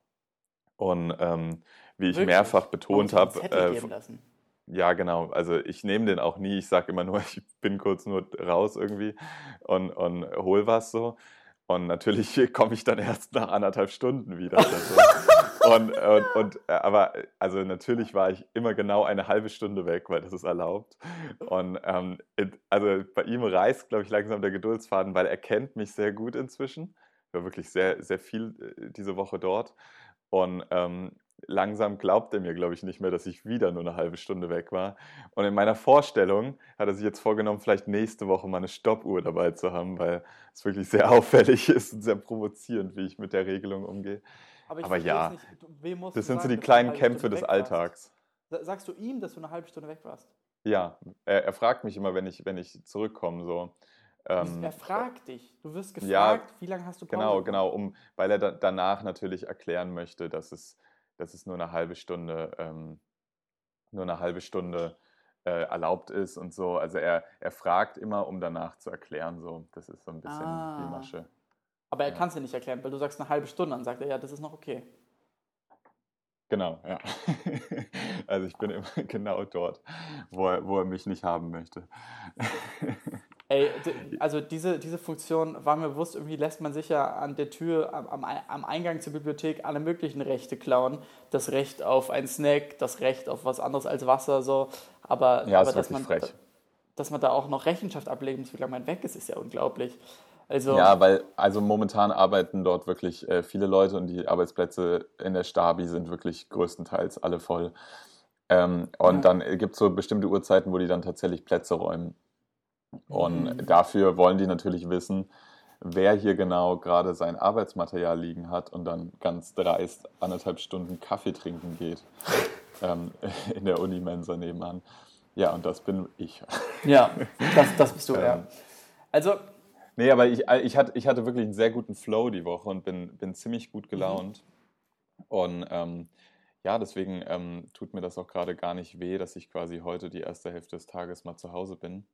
Und ähm, wie ich Wirklich? mehrfach betont habe. Äh, ja, genau. Also ich nehme den auch nie. Ich sage immer nur, [laughs] ich bin kurz nur raus irgendwie und, und hol was so. Und natürlich [laughs] komme ich dann erst nach anderthalb Stunden wieder. [laughs] und, und, und, äh, aber also natürlich war ich immer genau eine halbe Stunde weg, weil das ist erlaubt. Und ähm, also bei ihm reißt, glaube ich, langsam der Geduldsfaden, weil er kennt mich sehr gut inzwischen. Ich war wirklich sehr, sehr viel äh, diese Woche dort. Und ähm, langsam glaubt er mir, glaube ich, nicht mehr, dass ich wieder nur eine halbe Stunde weg war. Und in meiner Vorstellung hat er sich jetzt vorgenommen, vielleicht nächste Woche mal eine Stoppuhr dabei zu haben, weil es wirklich sehr [laughs] auffällig ist und sehr provozierend, wie ich mit der Regelung umgehe. Aber, Aber ja, das sind sagen, so die kleinen Kämpfe des Alltags. Sagst du ihm, dass du eine halbe Stunde weg warst? Ja, er, er fragt mich immer, wenn ich, wenn ich zurückkomme, so. Ähm, er fragt dich. Du wirst gefragt, ja, wie lange hast du Pause? Genau, genau, um, weil er da, danach natürlich erklären möchte, dass es, dass es nur eine halbe Stunde, ähm, nur eine halbe Stunde äh, erlaubt ist und so. Also er, er fragt immer, um danach zu erklären. So, das ist so ein bisschen ah. die Masche. Aber er ja. kann es dir nicht erklären, weil du sagst eine halbe Stunde, dann sagt er, ja, das ist noch okay. Genau, ja. [laughs] Also ich bin immer [laughs] genau dort, wo er, wo er mich nicht haben möchte. [laughs] Ey, also diese, diese Funktion war mir bewusst, irgendwie lässt man sich ja an der Tür, am, am Eingang zur Bibliothek alle möglichen Rechte klauen. Das Recht auf einen Snack, das Recht auf was anderes als Wasser, so. Aber, ja, aber dass, man, frech. dass man da auch noch Rechenschaft ablegen muss, wie lange man weg ist, ist ja unglaublich. Also, ja, weil also momentan arbeiten dort wirklich äh, viele Leute und die Arbeitsplätze in der Stabi sind wirklich größtenteils alle voll. Ähm, und ja. dann gibt es so bestimmte Uhrzeiten, wo die dann tatsächlich Plätze räumen. Und mhm. dafür wollen die natürlich wissen, wer hier genau gerade sein Arbeitsmaterial liegen hat und dann ganz dreist anderthalb Stunden Kaffee trinken geht [laughs] ähm, [laughs] in der Unimensa nebenan. Ja, und das bin ich. Ja, [laughs] das, das bist du, ja. Ähm, also. Nee, aber ich, ich, hatte, ich hatte wirklich einen sehr guten Flow die Woche und bin, bin ziemlich gut gelaunt. Und ähm, ja, deswegen ähm, tut mir das auch gerade gar nicht weh, dass ich quasi heute die erste Hälfte des Tages mal zu Hause bin.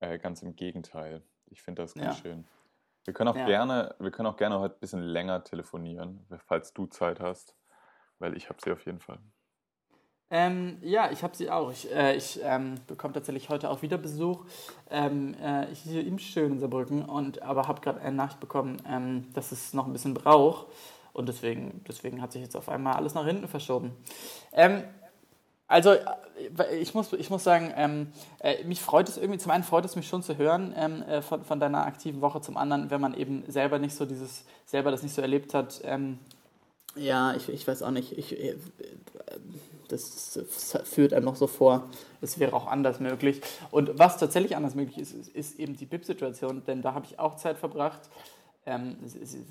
Äh, ganz im Gegenteil. Ich finde das ganz ja. schön. Wir können auch ja. gerne, wir können auch gerne heute ein bisschen länger telefonieren, falls du Zeit hast, weil ich habe sie auf jeden Fall. Ähm, ja, ich habe sie auch. Ich, äh, ich ähm, bekomme tatsächlich heute auch wieder Besuch. Ähm, äh, hier im schönen Saarbrücken und aber habe gerade eine Nachricht bekommen, ähm, dass es noch ein bisschen braucht und deswegen, deswegen hat sich jetzt auf einmal alles nach hinten verschoben. Also äh, ich muss, ich muss sagen, ähm, äh, mich freut es irgendwie, zum einen freut es mich schon zu hören ähm, äh, von, von deiner aktiven Woche, zum anderen, wenn man eben selber nicht so dieses, selber das nicht so erlebt hat, ähm, ja, ich, ich weiß auch nicht, ich, äh, das, das führt einem noch so vor, es wäre auch anders möglich. Und was tatsächlich anders möglich ist, ist, ist eben die BIP-Situation, denn da habe ich auch Zeit verbracht ähm,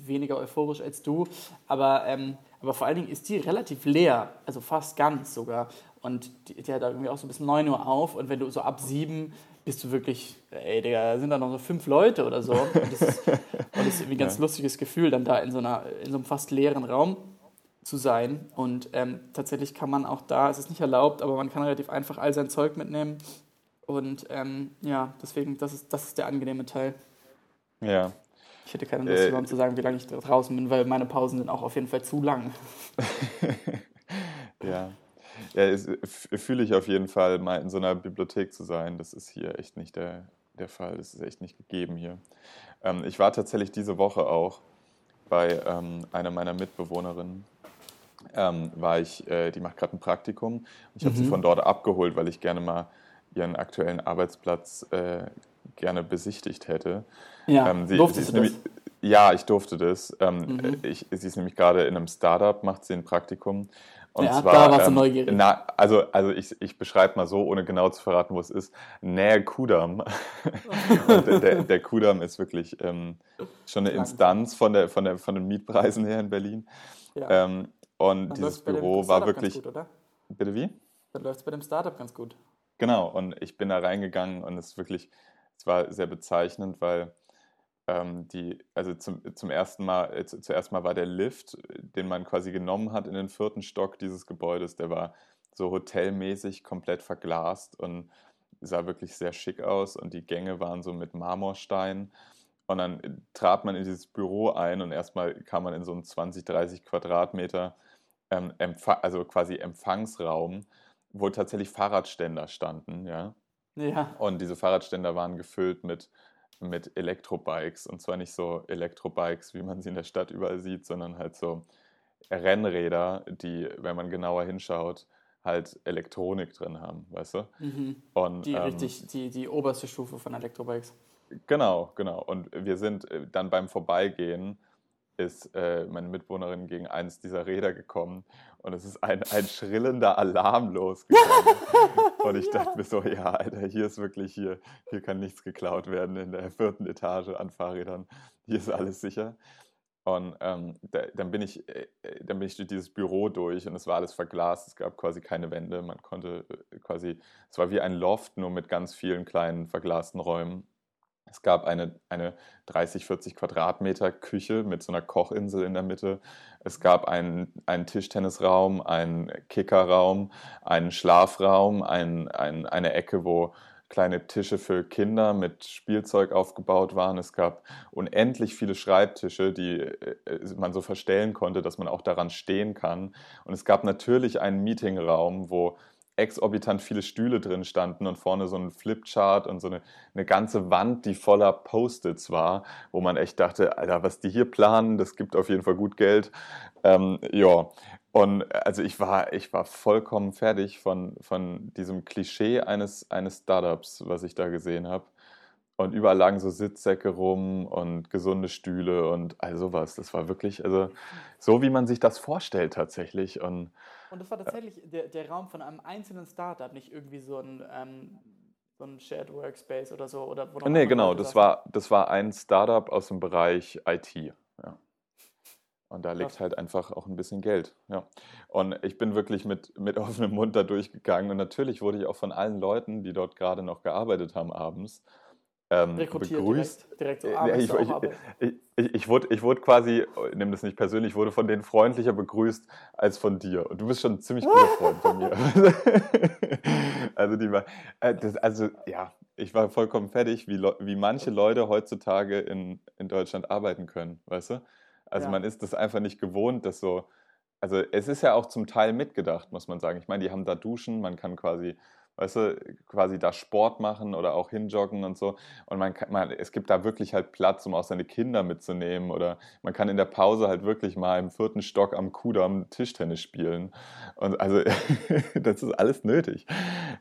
weniger euphorisch als du, aber, ähm, aber vor allen Dingen ist die relativ leer, also fast ganz sogar. Und die, die hat da irgendwie auch so bis 9 Uhr auf und wenn du so ab 7 bist du wirklich, ey, Digga, sind da noch so fünf Leute oder so. Und das ist, und das ist irgendwie ein ganz ja. lustiges Gefühl, dann da in so, einer, in so einem fast leeren Raum zu sein. Und ähm, tatsächlich kann man auch da, es ist nicht erlaubt, aber man kann relativ einfach all sein Zeug mitnehmen. Und ähm, ja, deswegen, das ist, das ist der angenehme Teil. Ja, ich hätte keine Lust, äh, zu sagen, wie lange ich draußen bin, weil meine Pausen sind auch auf jeden Fall zu lang. [laughs] ja. Ja, fühle ich auf jeden Fall, mal in so einer Bibliothek zu sein. Das ist hier echt nicht der, der Fall. Das ist echt nicht gegeben hier. Ähm, ich war tatsächlich diese Woche auch bei ähm, einer meiner Mitbewohnerinnen. Ähm, war ich, äh, die macht gerade ein Praktikum. Ich habe mhm. sie von dort abgeholt, weil ich gerne mal ihren aktuellen Arbeitsplatz äh, gerne besichtigt hätte. Ja, ähm, sie, durftest sie du nämlich, das? Ja, ich durfte das. Ähm, mhm. ich, sie ist nämlich gerade in einem Startup, macht sie ein Praktikum. Und ja, zwar, da warst du ähm, neugierig. Na, also, also ich, ich beschreibe mal so, ohne genau zu verraten, wo es ist. Nähe Kudam. [laughs] der, der, der Kudam ist wirklich ähm, schon eine Instanz von, der, von, der, von den Mietpreisen her in Berlin. Ja. Ähm, und Dann dieses Büro war wirklich. Gut? Bitte wie? Dann läuft es bei dem Startup ganz gut. Genau, und ich bin da reingegangen und es ist wirklich es war sehr bezeichnend, weil ähm, die, also zum, zum ersten Mal, äh, zuerst mal war der Lift, den man quasi genommen hat in den vierten Stock dieses Gebäudes, der war so hotelmäßig komplett verglast und sah wirklich sehr schick aus und die Gänge waren so mit Marmorstein. Und dann trat man in dieses Büro ein und erstmal kam man in so einen 20, 30 Quadratmeter, ähm, also quasi Empfangsraum, wo tatsächlich Fahrradständer standen, ja. Ja. Und diese Fahrradständer waren gefüllt mit, mit Elektrobikes. Und zwar nicht so Elektrobikes, wie man sie in der Stadt überall sieht, sondern halt so Rennräder, die, wenn man genauer hinschaut, halt Elektronik drin haben, weißt du? Mhm. Und, die ähm, richtig, die, die oberste Stufe von Elektrobikes. Genau, genau. Und wir sind äh, dann beim Vorbeigehen ist äh, meine Mitwohnerin gegen eines dieser Räder gekommen und es ist ein, ein schrillender Alarm losgegangen. [laughs] und ich dachte mir so, ja, Alter, hier ist wirklich hier, hier kann nichts geklaut werden in der vierten Etage an Fahrrädern. Hier ist alles sicher. Und ähm, da, dann, bin ich, äh, dann bin ich durch dieses Büro durch und es war alles verglast, es gab quasi keine Wände, man konnte äh, quasi, es war wie ein Loft, nur mit ganz vielen kleinen verglasten Räumen. Es gab eine, eine 30, 40 Quadratmeter Küche mit so einer Kochinsel in der Mitte. Es gab einen, einen Tischtennisraum, einen Kickerraum, einen Schlafraum, ein, ein, eine Ecke, wo kleine Tische für Kinder mit Spielzeug aufgebaut waren. Es gab unendlich viele Schreibtische, die äh, man so verstellen konnte, dass man auch daran stehen kann. Und es gab natürlich einen Meetingraum, wo exorbitant viele Stühle drin standen und vorne so ein Flipchart und so eine, eine ganze Wand, die voller Post-its war, wo man echt dachte, Alter, was die hier planen, das gibt auf jeden Fall gut Geld. Ähm, ja, und also ich war, ich war vollkommen fertig von, von diesem Klischee eines, eines Startups, was ich da gesehen habe. Und überall lagen so Sitzsäcke rum und gesunde Stühle und all sowas. Das war wirklich, also so wie man sich das vorstellt tatsächlich. Und, und das war tatsächlich äh, der, der Raum von einem einzelnen Startup, nicht irgendwie so ein, ähm, so ein Shared Workspace oder so. Oder wo nee, genau, das war, das war ein Startup aus dem Bereich IT. Ja. Und da liegt halt einfach auch ein bisschen Geld. Ja. Und ich bin wirklich mit, mit [laughs] offenem Mund da durchgegangen. Und natürlich wurde ich auch von allen Leuten, die dort gerade noch gearbeitet haben abends, ähm, Rekrutiert begrüßt. direkt, direkt so, ah, ich, ich, ich, ich, ich, wurde, ich wurde quasi, nimm das nicht persönlich, wurde von denen freundlicher begrüßt als von dir. Und du bist schon ein ziemlich guter Freund von mir. [laughs] also, die war, äh, das, also, ja, ich war vollkommen fertig, wie, wie manche Leute heutzutage in, in Deutschland arbeiten können, weißt du? Also, ja. man ist das einfach nicht gewohnt, dass so, also, es ist ja auch zum Teil mitgedacht, muss man sagen. Ich meine, die haben da Duschen, man kann quasi weißt du, quasi da Sport machen oder auch hinjoggen und so. Und man kann, man, es gibt da wirklich halt Platz, um auch seine Kinder mitzunehmen. Oder man kann in der Pause halt wirklich mal im vierten Stock am Kudamm Tischtennis spielen. Und also [laughs] das ist alles nötig.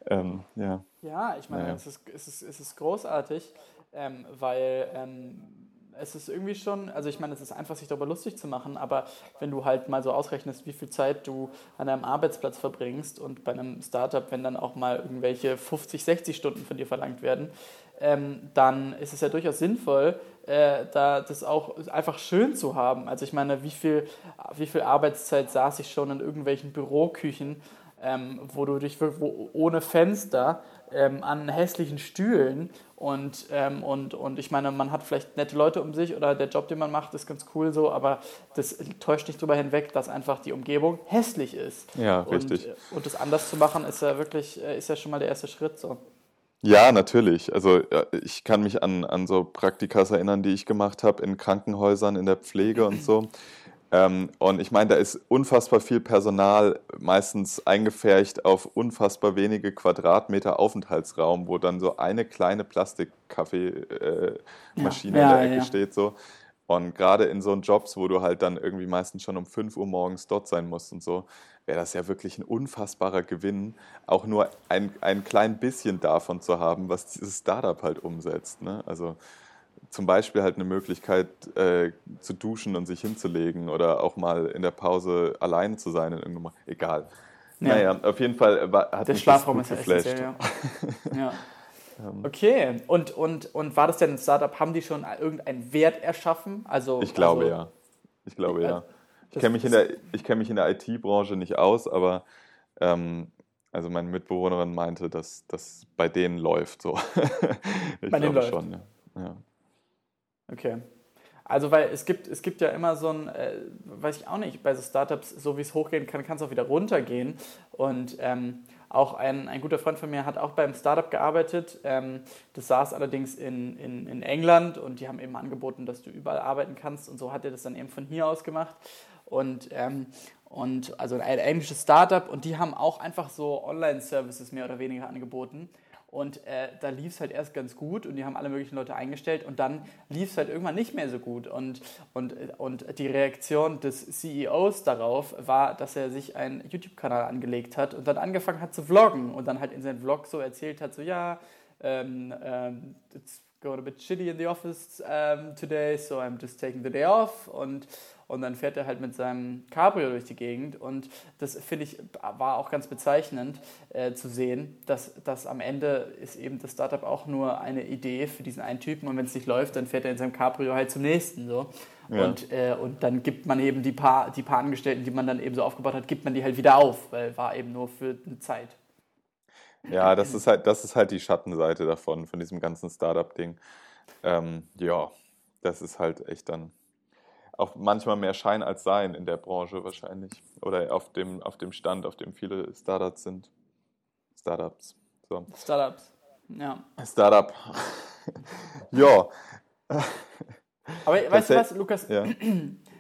Ähm, ja. ja, ich meine, naja. es, ist, es, ist, es ist großartig, ähm, weil ähm, es ist irgendwie schon, also ich meine, es ist einfach, sich darüber lustig zu machen, aber wenn du halt mal so ausrechnest, wie viel Zeit du an deinem Arbeitsplatz verbringst und bei einem Startup, wenn dann auch mal irgendwelche 50, 60 Stunden von dir verlangt werden, ähm, dann ist es ja durchaus sinnvoll, äh, da das auch einfach schön zu haben. Also ich meine, wie viel, wie viel Arbeitszeit saß ich schon in irgendwelchen Büroküchen, ähm, wo du dich wo, ohne Fenster ähm, an hässlichen Stühlen und, ähm, und, und ich meine, man hat vielleicht nette Leute um sich oder der Job, den man macht, ist ganz cool so, aber das täuscht nicht darüber hinweg, dass einfach die Umgebung hässlich ist. Ja, richtig. Und, äh, und das anders zu machen, ist ja wirklich, äh, ist ja schon mal der erste Schritt so. Ja, natürlich. Also ich kann mich an, an so Praktikas erinnern, die ich gemacht habe in Krankenhäusern, in der Pflege und so. Ähm, und ich meine, da ist unfassbar viel Personal, meistens eingefärcht auf unfassbar wenige Quadratmeter Aufenthaltsraum, wo dann so eine kleine Plastikkaffeemaschine äh, ja. ja, in der Ecke ja. steht. So. Und gerade in so Jobs, wo du halt dann irgendwie meistens schon um 5 Uhr morgens dort sein musst und so, wäre das ja wirklich ein unfassbarer Gewinn, auch nur ein, ein klein bisschen davon zu haben, was dieses Startup halt umsetzt. Ne? Also zum Beispiel halt eine Möglichkeit äh, zu duschen und sich hinzulegen oder auch mal in der Pause allein zu sein in irgendeinem, egal. Ja. Naja, auf jeden Fall war, hat der mich Schlafraum das gut ist geflasht. Ja. [laughs] ja. Okay, und, und, und war das denn ein Startup? Haben die schon irgendeinen Wert erschaffen? Also, ich glaube also, ja. Ich glaube ja. Ich kenne mich, in der, kenn mich in der IT-Branche nicht aus, aber ähm, also meine Mitbewohnerin meinte, dass das bei denen läuft so. [laughs] ich bei glaube schon, ja. ja. Okay. Also, weil es gibt, es gibt ja immer so ein, äh, weiß ich auch nicht, bei so Startups, so wie es hochgehen kann, kann es auch wieder runtergehen. Und ähm, auch ein, ein guter Freund von mir hat auch beim Startup gearbeitet. Ähm, das saß allerdings in, in, in England und die haben eben angeboten, dass du überall arbeiten kannst. Und so hat er das dann eben von hier aus gemacht. Und, ähm, und also ein englisches Startup und die haben auch einfach so Online-Services mehr oder weniger angeboten. Und äh, da lief es halt erst ganz gut und die haben alle möglichen Leute eingestellt und dann lief es halt irgendwann nicht mehr so gut. Und, und, und die Reaktion des CEOs darauf war, dass er sich einen YouTube-Kanal angelegt hat und dann angefangen hat zu vloggen und dann halt in seinem Vlog so erzählt hat, so ja, ähm, ähm, going a bit shitty in the office um, today, so I'm just taking the day off und und dann fährt er halt mit seinem Cabrio durch die Gegend und das finde ich war auch ganz bezeichnend äh, zu sehen, dass, dass am Ende ist eben das Startup auch nur eine Idee für diesen einen Typen und wenn es nicht läuft, dann fährt er in seinem Cabrio halt zum nächsten so. Ja. Und, äh, und dann gibt man eben die paar, die paar Angestellten, die man dann eben so aufgebaut hat, gibt man die halt wieder auf, weil war eben nur für eine Zeit. Ja, das ist halt, das ist halt die Schattenseite davon, von diesem ganzen Startup-Ding. Ähm, ja, das ist halt echt dann auch manchmal mehr Schein als Sein in der Branche wahrscheinlich. Oder auf dem, auf dem Stand, auf dem viele Startups sind. Startups. So. Startups, ja. Startup. [laughs] ja. Aber weißt du was, Lukas? Ja.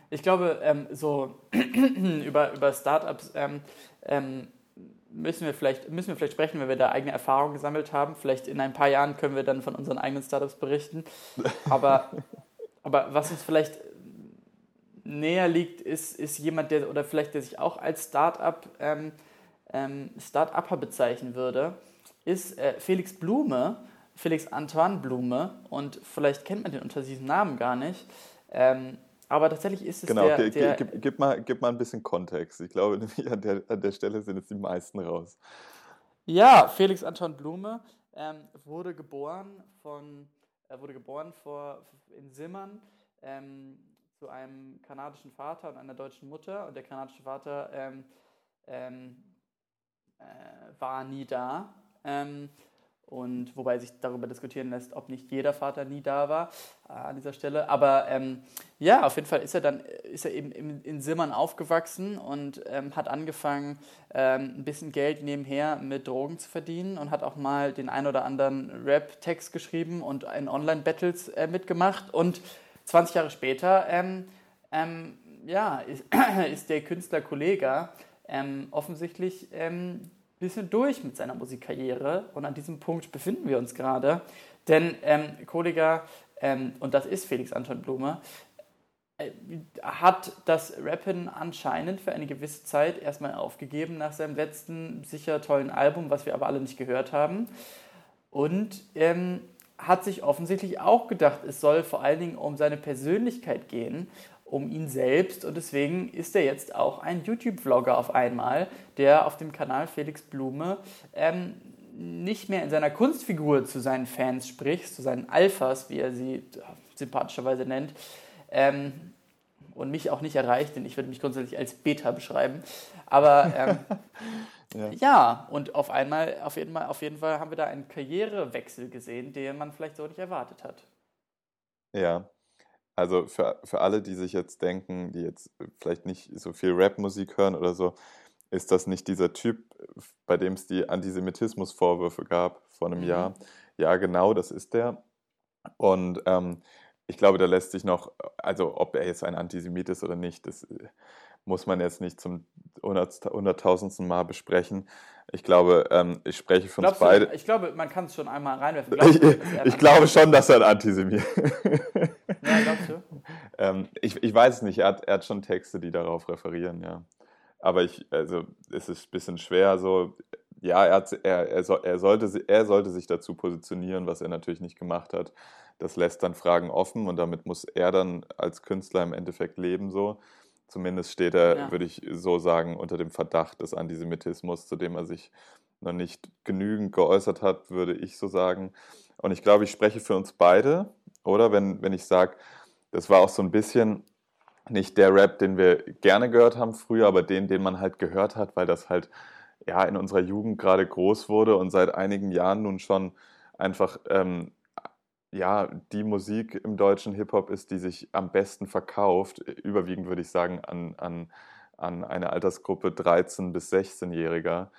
Ich glaube, ähm, so [clears throat] über, über Startups ähm, ähm, müssen, wir vielleicht, müssen wir vielleicht sprechen, wenn wir da eigene Erfahrungen gesammelt haben. Vielleicht in ein paar Jahren können wir dann von unseren eigenen Startups berichten. Aber, [laughs] aber was uns vielleicht näher liegt, ist, ist jemand, der oder vielleicht der sich auch als Start-up ähm, ähm, Start-Upper bezeichnen würde, ist äh, Felix Blume, Felix Antoine Blume und vielleicht kennt man den unter diesem Namen gar nicht. Ähm, aber tatsächlich ist es genau, der... Genau, gib, gib, mal, gib mal ein bisschen Kontext. Ich glaube, [laughs] nämlich an der, an der Stelle sind jetzt die meisten raus. Ja, Felix Anton Blume ähm, wurde geboren von, er wurde geboren vor, in Simmern ähm, zu einem kanadischen Vater und einer deutschen Mutter. Und der kanadische Vater ähm, ähm, äh, war nie da. Und wobei sich darüber diskutieren lässt, ob nicht jeder Vater nie da war äh, an dieser Stelle. Aber ähm, ja, auf jeden Fall ist er dann ist er eben in, in Simmern aufgewachsen und ähm, hat angefangen, ähm, ein bisschen Geld nebenher mit Drogen zu verdienen und hat auch mal den ein oder anderen Rap-Text geschrieben und in Online-Battles äh, mitgemacht. Und 20 Jahre später ähm, ähm, ja, ist, [clears throat] ist, der Künstler Kollega ähm, offensichtlich bisschen durch mit seiner Musikkarriere und an diesem Punkt befinden wir uns gerade. Denn ähm, Kollega, ähm, und das ist Felix Anton Blume, äh, hat das Rappen anscheinend für eine gewisse Zeit erstmal aufgegeben nach seinem letzten sicher tollen Album, was wir aber alle nicht gehört haben. Und ähm, hat sich offensichtlich auch gedacht, es soll vor allen Dingen um seine Persönlichkeit gehen um ihn selbst und deswegen ist er jetzt auch ein YouTube-Vlogger auf einmal, der auf dem Kanal Felix Blume ähm, nicht mehr in seiner Kunstfigur zu seinen Fans spricht, zu seinen Alphas, wie er sie sympathischerweise nennt, ähm, und mich auch nicht erreicht, denn ich würde mich grundsätzlich als Beta beschreiben. Aber ähm, [laughs] ja. ja. und auf einmal, auf jeden, Fall, auf jeden Fall haben wir da einen Karrierewechsel gesehen, den man vielleicht so nicht erwartet hat. Ja, also für, für alle, die sich jetzt denken, die jetzt vielleicht nicht so viel Rap-Musik hören oder so, ist das nicht dieser Typ, bei dem es die Antisemitismus-Vorwürfe gab vor einem mhm. Jahr? Ja, genau, das ist der. Und ähm, ich glaube, da lässt sich noch, also ob er jetzt ein Antisemit ist oder nicht, das äh, muss man jetzt nicht zum hunderttausendsten Mal besprechen. Ich glaube, ähm, ich spreche von uns beide. Ich glaube, man kann es schon einmal reinwerfen. ich, ich glaube [laughs] schon, dass er ein Antisemit ist. ja, glaubst du? ähm, ich, ich weiß es nicht. Er hat, er hat schon Texte, die darauf referieren, ja. Aber ich, also, es ist ein bisschen schwer, so. Ja, er, hat, er, er, so, er, sollte, er sollte sich dazu positionieren, was er natürlich nicht gemacht hat. Das lässt dann Fragen offen und damit muss er dann als Künstler im Endeffekt leben, so. Zumindest steht er, ja. würde ich so sagen, unter dem Verdacht des Antisemitismus, zu dem er sich noch nicht genügend geäußert hat, würde ich so sagen. Und ich glaube, ich spreche für uns beide, oder? Wenn, wenn ich sage, das war auch so ein bisschen nicht der Rap, den wir gerne gehört haben früher, aber den, den man halt gehört hat, weil das halt ja in unserer Jugend gerade groß wurde und seit einigen Jahren nun schon einfach ähm, ja, die Musik im deutschen Hip-Hop ist, die sich am besten verkauft, überwiegend würde ich sagen an, an, an eine Altersgruppe 13- bis 16-Jähriger.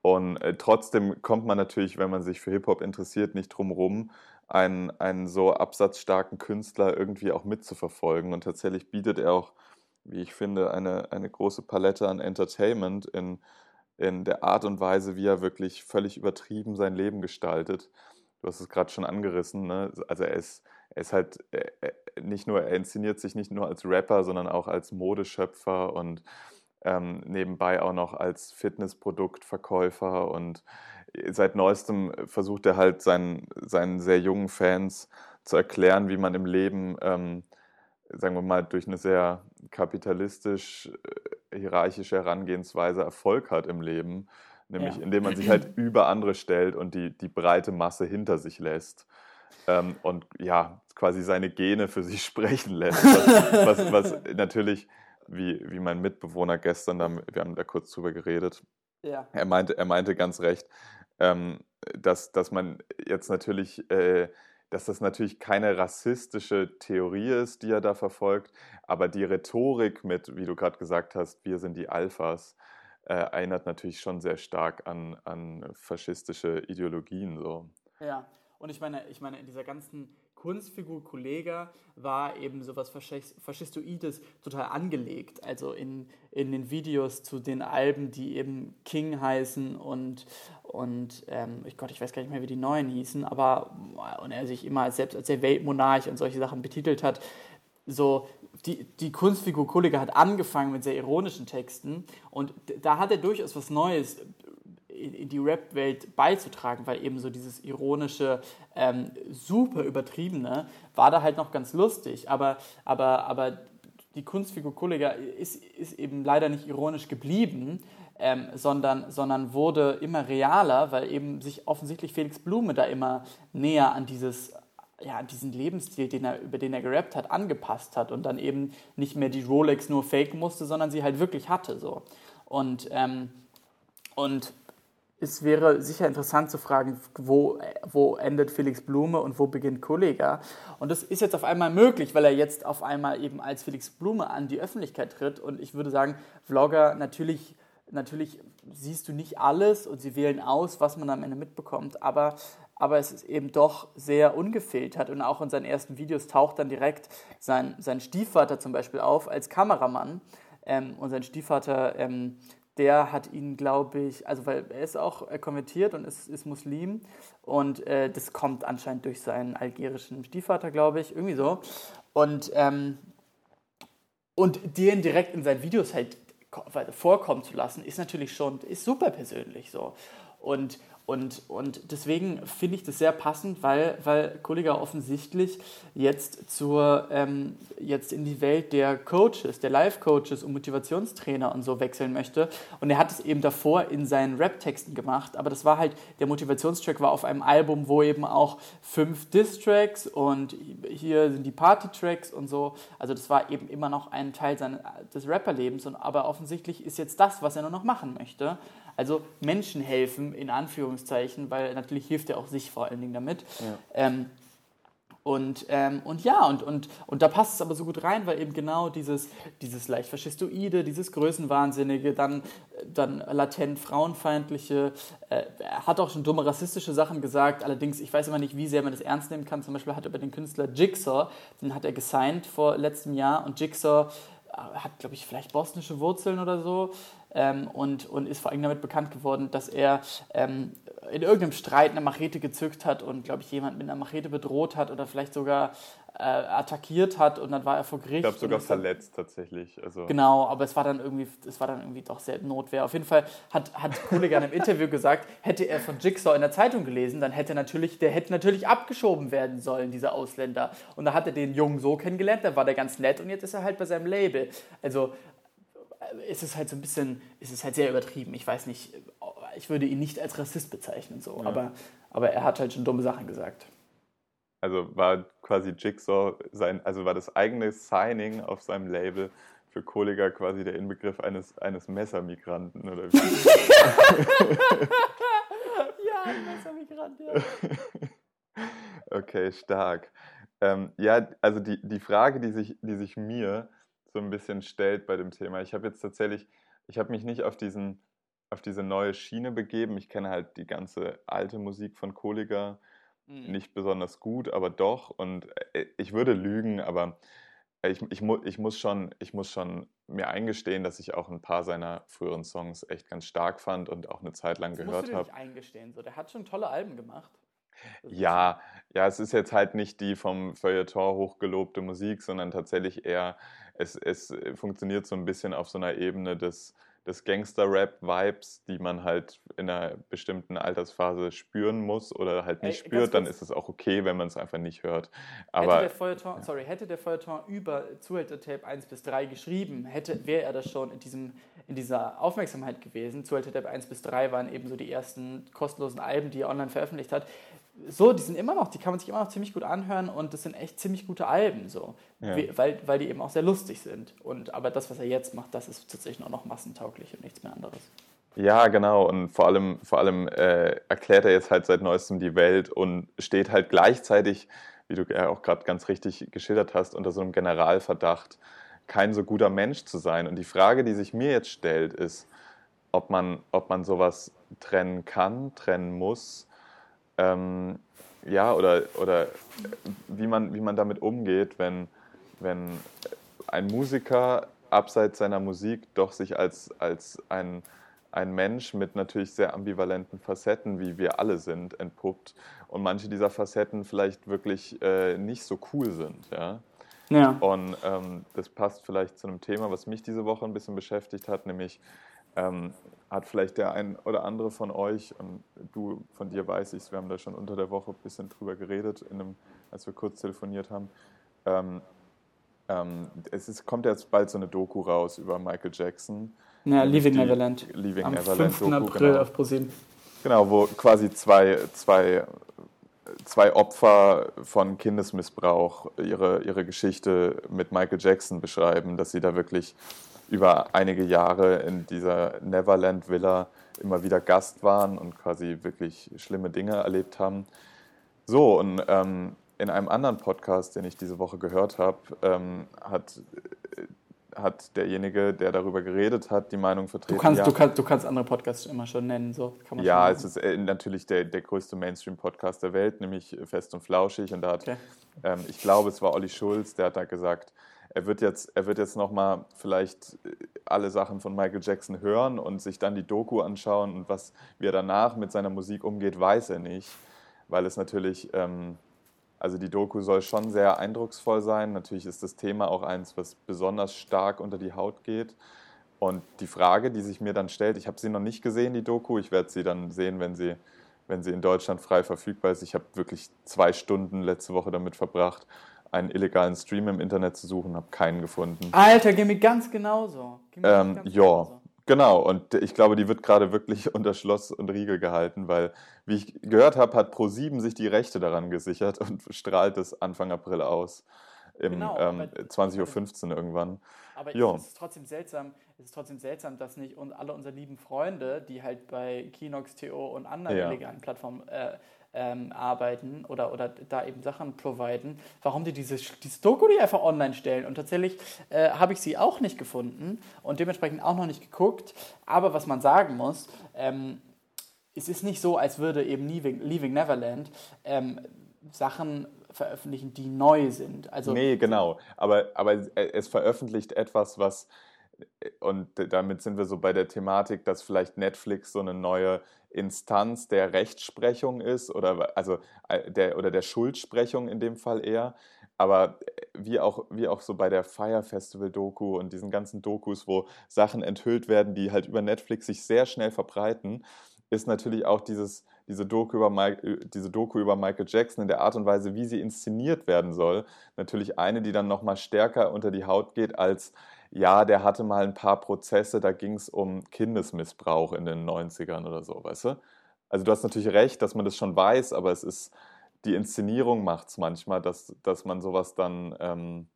Und äh, trotzdem kommt man natürlich, wenn man sich für Hip-Hop interessiert, nicht drum rum, einen, einen so absatzstarken Künstler irgendwie auch mitzuverfolgen. Und tatsächlich bietet er auch, wie ich finde, eine, eine große Palette an Entertainment in, in der Art und Weise, wie er wirklich völlig übertrieben sein Leben gestaltet du hast es gerade schon angerissen, ne? also er ist, er ist halt nicht nur, er inszeniert sich nicht nur als Rapper, sondern auch als Modeschöpfer und ähm, nebenbei auch noch als Fitnessproduktverkäufer und seit neuestem versucht er halt seinen, seinen sehr jungen Fans zu erklären, wie man im Leben, ähm, sagen wir mal, durch eine sehr kapitalistisch äh, hierarchische Herangehensweise Erfolg hat im Leben nämlich ja. indem man sich halt [laughs] über andere stellt und die, die breite Masse hinter sich lässt. Ähm, und ja, quasi seine Gene für sich [laughs] sprechen lässt. Was, was, was natürlich, wie, wie mein Mitbewohner gestern, da, wir haben da kurz drüber geredet, ja. er, meinte, er meinte ganz recht, ähm, dass, dass man jetzt natürlich, äh, dass das natürlich keine rassistische Theorie ist, die er da verfolgt, aber die Rhetorik mit, wie du gerade gesagt hast, wir sind die Alphas, äh, erinnert natürlich schon sehr stark an, an faschistische Ideologien. So. Ja, und ich meine, ich meine, in dieser ganzen Kunstfigur Kollega war eben sowas Faschistoides total angelegt. Also in, in den Videos zu den Alben, die eben King heißen und, und ähm, ich Gott, ich weiß gar nicht mehr, wie die neuen hießen, aber und er sich immer selbst als der Weltmonarch und solche Sachen betitelt hat, so die, die Kunstfigur Kollega hat angefangen mit sehr ironischen Texten und da hat er durchaus was Neues in, die Rap-Welt beizutragen, weil eben so dieses ironische, ähm, super übertriebene war da halt noch ganz lustig, aber, aber, aber die Kunstfigur Kollega ist, ist eben leider nicht ironisch geblieben, ähm, sondern, sondern wurde immer realer, weil eben sich offensichtlich Felix Blume da immer näher an dieses ja, diesen Lebensstil, den er, über den er gerappt hat, angepasst hat und dann eben nicht mehr die Rolex nur faken musste, sondern sie halt wirklich hatte. So. Und, ähm, und es wäre sicher interessant zu fragen, wo, wo endet Felix Blume und wo beginnt Kollega. Und das ist jetzt auf einmal möglich, weil er jetzt auf einmal eben als Felix Blume an die Öffentlichkeit tritt. Und ich würde sagen, Vlogger, natürlich, natürlich siehst du nicht alles und sie wählen aus, was man am Ende mitbekommt. Aber, aber es ist eben doch sehr ungefiltert. Und auch in seinen ersten Videos taucht dann direkt sein, sein Stiefvater zum Beispiel auf als Kameramann. Ähm, und sein Stiefvater... Ähm, der hat ihn, glaube ich, also weil er ist auch konvertiert und ist, ist Muslim und äh, das kommt anscheinend durch seinen algerischen Stiefvater, glaube ich, irgendwie so. Und, ähm, und den direkt in seinen Videos halt vorkommen zu lassen, ist natürlich schon, ist super persönlich so. Und, und, und deswegen finde ich das sehr passend, weil, weil Kollega offensichtlich jetzt, zur, ähm, jetzt in die Welt der Coaches, der Life-Coaches und Motivationstrainer und so wechseln möchte. Und er hat es eben davor in seinen Rap-Texten gemacht, aber das war halt, der Motivationstrack war auf einem Album, wo eben auch fünf Diss-Tracks und hier sind die Party-Tracks und so. Also das war eben immer noch ein Teil seines, des Rapperlebens. Aber offensichtlich ist jetzt das, was er nur noch machen möchte. Also Menschen helfen, in Anführungszeichen, weil natürlich hilft er auch sich vor allen Dingen damit. Ja. Ähm, und, ähm, und ja, und, und, und da passt es aber so gut rein, weil eben genau dieses, dieses leicht faschistoide, dieses Größenwahnsinnige, dann, dann latent frauenfeindliche, äh, er hat auch schon dumme rassistische Sachen gesagt, allerdings, ich weiß immer nicht, wie sehr man das ernst nehmen kann. Zum Beispiel hat er über den Künstler Jigsaw, den hat er gesigned vor letztem Jahr und Jigsaw äh, hat, glaube ich, vielleicht bosnische Wurzeln oder so ähm, und, und ist vor allem damit bekannt geworden, dass er ähm, in irgendeinem Streit eine Machete gezückt hat und, glaube ich, jemand mit einer Machete bedroht hat oder vielleicht sogar äh, attackiert hat und dann war er vor Gericht. Ich glaube sogar verletzt dann, tatsächlich. Also. Genau, aber es war dann irgendwie, es war dann irgendwie doch sehr Notwehr. Auf jeden Fall hat, hat Kollege im Interview gesagt, hätte er von Jigsaw in der Zeitung gelesen, dann hätte natürlich, der hätte natürlich abgeschoben werden sollen, dieser Ausländer. Und da hat er den Jungen so kennengelernt, da war der ganz nett und jetzt ist er halt bei seinem Label. Also ist es halt so ein bisschen, ist es halt sehr übertrieben. Ich weiß nicht, ich würde ihn nicht als Rassist bezeichnen, so, ja. aber, aber er hat halt schon dumme Sachen gesagt. Also war quasi Jigsaw sein, also war das eigene Signing auf seinem Label für Kollega quasi der Inbegriff eines, eines Messermigranten oder wie? [laughs] ja, ein Messermigrant, ja. [laughs] Okay, stark. Ähm, ja, also die, die Frage, die sich, die sich mir so ein bisschen stellt bei dem Thema. Ich habe jetzt tatsächlich, ich habe mich nicht auf diesen, auf diese neue Schiene begeben. Ich kenne halt die ganze alte Musik von Kollega mhm. nicht besonders gut, aber doch. Und äh, ich würde lügen, aber ich, ich, ich, muss schon, ich muss schon mir eingestehen, dass ich auch ein paar seiner früheren Songs echt ganz stark fand und auch eine Zeit lang das gehört habe. eingestehen, so der hat schon tolle Alben gemacht. Ja, ja, es ist jetzt halt nicht die vom Feuilleton hochgelobte Musik, sondern tatsächlich eher, es, es funktioniert so ein bisschen auf so einer Ebene des, des Gangster-Rap-Vibes, die man halt in einer bestimmten Altersphase spüren muss oder halt nicht Ey, spürt, dann ist es auch okay, wenn man es einfach nicht hört. Aber, hätte der Feuilleton, ja. sorry, hätte der Feuilleton über Zuhältertape 1 bis 3 geschrieben, hätte, wäre er das schon in, diesem, in dieser Aufmerksamkeit gewesen. Zuhältertape 1 bis 3 waren eben so die ersten kostenlosen Alben, die er online veröffentlicht hat so, die sind immer noch, die kann man sich immer noch ziemlich gut anhören und das sind echt ziemlich gute Alben, so. Ja. Weil, weil die eben auch sehr lustig sind. Und, aber das, was er jetzt macht, das ist tatsächlich nur noch massentauglich und nichts mehr anderes. Ja, genau. Und vor allem, vor allem äh, erklärt er jetzt halt seit neuestem die Welt und steht halt gleichzeitig, wie du ja auch gerade ganz richtig geschildert hast, unter so einem Generalverdacht, kein so guter Mensch zu sein. Und die Frage, die sich mir jetzt stellt, ist, ob man, ob man sowas trennen kann, trennen muss ähm, ja, oder, oder wie, man, wie man damit umgeht, wenn, wenn ein Musiker abseits seiner Musik doch sich als, als ein, ein Mensch mit natürlich sehr ambivalenten Facetten, wie wir alle sind, entpuppt und manche dieser Facetten vielleicht wirklich äh, nicht so cool sind. Ja? Ja. Und ähm, das passt vielleicht zu einem Thema, was mich diese Woche ein bisschen beschäftigt hat, nämlich ähm, hat vielleicht der ein oder andere von euch, und du von dir weiß ich wir haben da schon unter der Woche ein bisschen drüber geredet, einem, als wir kurz telefoniert haben. Ähm, ähm, es ist, kommt jetzt bald so eine Doku raus über Michael Jackson. Ja, Leaving die, Neverland. Leaving Am Neverland 5. Doku, April genau. auf ProSieben. Genau, wo quasi zwei, zwei, zwei Opfer von Kindesmissbrauch ihre, ihre Geschichte mit Michael Jackson beschreiben, dass sie da wirklich über einige Jahre in dieser Neverland Villa immer wieder Gast waren und quasi wirklich schlimme Dinge erlebt haben. So, und ähm, in einem anderen Podcast, den ich diese Woche gehört habe, ähm, hat, äh, hat derjenige, der darüber geredet hat, die Meinung vertreten. Du kannst, ja, du kannst, du kannst andere Podcasts immer schon nennen, so kann man Ja, es ist äh, natürlich der, der größte Mainstream-Podcast der Welt, nämlich Fest und Flauschig. Und da hat, okay. ähm, ich glaube, es war Olli Schulz, der hat da gesagt, er wird jetzt, er wird jetzt nochmal vielleicht äh, alle Sachen von Michael Jackson hören und sich dann die Doku anschauen und was, wie er danach mit seiner Musik umgeht, weiß er nicht, weil es natürlich, ähm, also die Doku soll schon sehr eindrucksvoll sein. Natürlich ist das Thema auch eins, was besonders stark unter die Haut geht. Und die Frage, die sich mir dann stellt, ich habe sie noch nicht gesehen, die Doku, ich werde sie dann sehen, wenn sie, wenn sie in Deutschland frei verfügbar ist. Ich habe wirklich zwei Stunden letzte Woche damit verbracht einen illegalen Stream im Internet zu suchen, habe keinen gefunden. Alter, geht mir ganz genauso. Ähm, ganz ja, genauso. genau. Und ich glaube, die wird gerade wirklich [laughs] unter Schloss und Riegel gehalten, weil, wie ich gehört habe, hat Pro7 sich die Rechte daran gesichert [laughs] und strahlt es Anfang April aus. Im genau, ähm, 20.15 Uhr irgendwann. Aber jo. es ist trotzdem seltsam, es ist trotzdem seltsam, dass nicht alle unsere lieben Freunde, die halt bei Kinox.to und anderen ja. illegalen Plattformen äh, ähm, arbeiten oder, oder da eben Sachen providen, warum die diese, diese Doku nicht einfach online stellen. Und tatsächlich äh, habe ich sie auch nicht gefunden und dementsprechend auch noch nicht geguckt. Aber was man sagen muss, ähm, es ist nicht so, als würde eben Leaving, Leaving Neverland ähm, Sachen veröffentlichen, die neu sind. Also, nee, genau. Aber, aber es veröffentlicht etwas, was und damit sind wir so bei der Thematik, dass vielleicht Netflix so eine neue Instanz der Rechtsprechung ist oder also äh, der oder der Schuldsprechung in dem Fall eher. Aber äh, wie auch, wie auch so bei der Fire Festival Doku und diesen ganzen Dokus, wo Sachen enthüllt werden, die halt über Netflix sich sehr schnell verbreiten, ist natürlich auch dieses, diese, Doku über Mike, diese Doku über Michael Jackson in der Art und Weise, wie sie inszeniert werden soll, natürlich eine, die dann nochmal stärker unter die Haut geht als ja, der hatte mal ein paar Prozesse, da ging es um Kindesmissbrauch in den 90ern oder so, weißt du? Also du hast natürlich recht, dass man das schon weiß, aber es ist, die Inszenierung macht es manchmal, dass, dass man sowas dann ähm,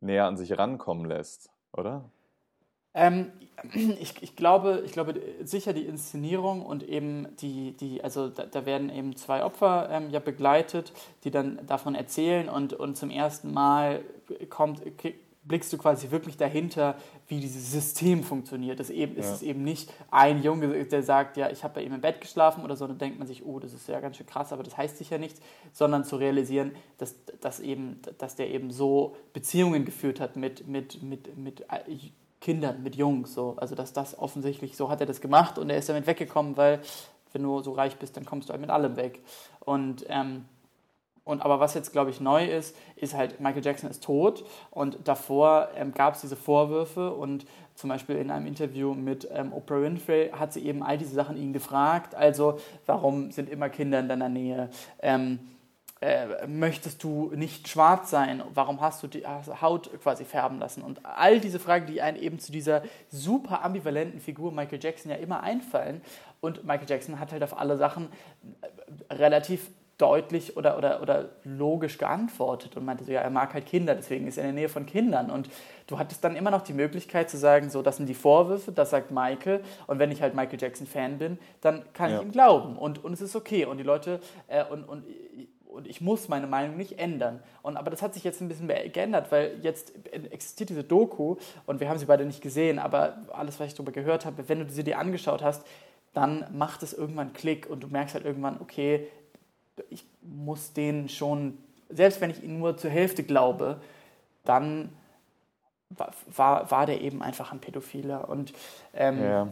näher an sich rankommen lässt, oder? Ähm, ich, ich, glaube, ich glaube sicher die Inszenierung und eben die, die also da, da werden eben zwei Opfer ähm, ja begleitet, die dann davon erzählen und, und zum ersten Mal kommt, blickst du quasi wirklich dahinter, wie dieses System funktioniert. Das eben, ja. ist es eben nicht ein Junge, der sagt, ja, ich habe bei ihm im Bett geschlafen oder so, dann denkt man sich, oh, das ist ja ganz schön krass, aber das heißt sicher nichts, sondern zu realisieren, dass, dass, eben, dass der eben so Beziehungen geführt hat mit, mit, mit, mit Kindern, mit Jungs. So. Also dass das offensichtlich, so hat er das gemacht und er ist damit weggekommen, weil wenn du so reich bist, dann kommst du halt mit allem weg. Und ähm, und aber was jetzt, glaube ich, neu ist, ist halt, Michael Jackson ist tot und davor ähm, gab es diese Vorwürfe und zum Beispiel in einem Interview mit ähm, Oprah Winfrey hat sie eben all diese Sachen ihn gefragt. Also, warum sind immer Kinder in deiner Nähe? Ähm, äh, möchtest du nicht schwarz sein? Warum hast du die Haut quasi färben lassen? Und all diese Fragen, die einen eben zu dieser super ambivalenten Figur Michael Jackson ja immer einfallen. Und Michael Jackson hat halt auf alle Sachen äh, relativ deutlich oder, oder, oder logisch geantwortet und meinte so, ja, er mag halt Kinder, deswegen ist er in der Nähe von Kindern. Und du hattest dann immer noch die Möglichkeit zu sagen, so, das sind die Vorwürfe, das sagt Michael. Und wenn ich halt Michael Jackson-Fan bin, dann kann ja. ich ihm glauben. Und, und es ist okay. Und die Leute, äh, und, und, und ich muss meine Meinung nicht ändern. Und, aber das hat sich jetzt ein bisschen geändert, weil jetzt existiert diese Doku und wir haben sie beide nicht gesehen, aber alles, was ich darüber gehört habe, wenn du sie dir angeschaut hast, dann macht es irgendwann Klick und du merkst halt irgendwann, okay, ich muss den schon, selbst wenn ich ihn nur zur Hälfte glaube, dann war, war der eben einfach ein Pädophiler. Und, ähm, ja.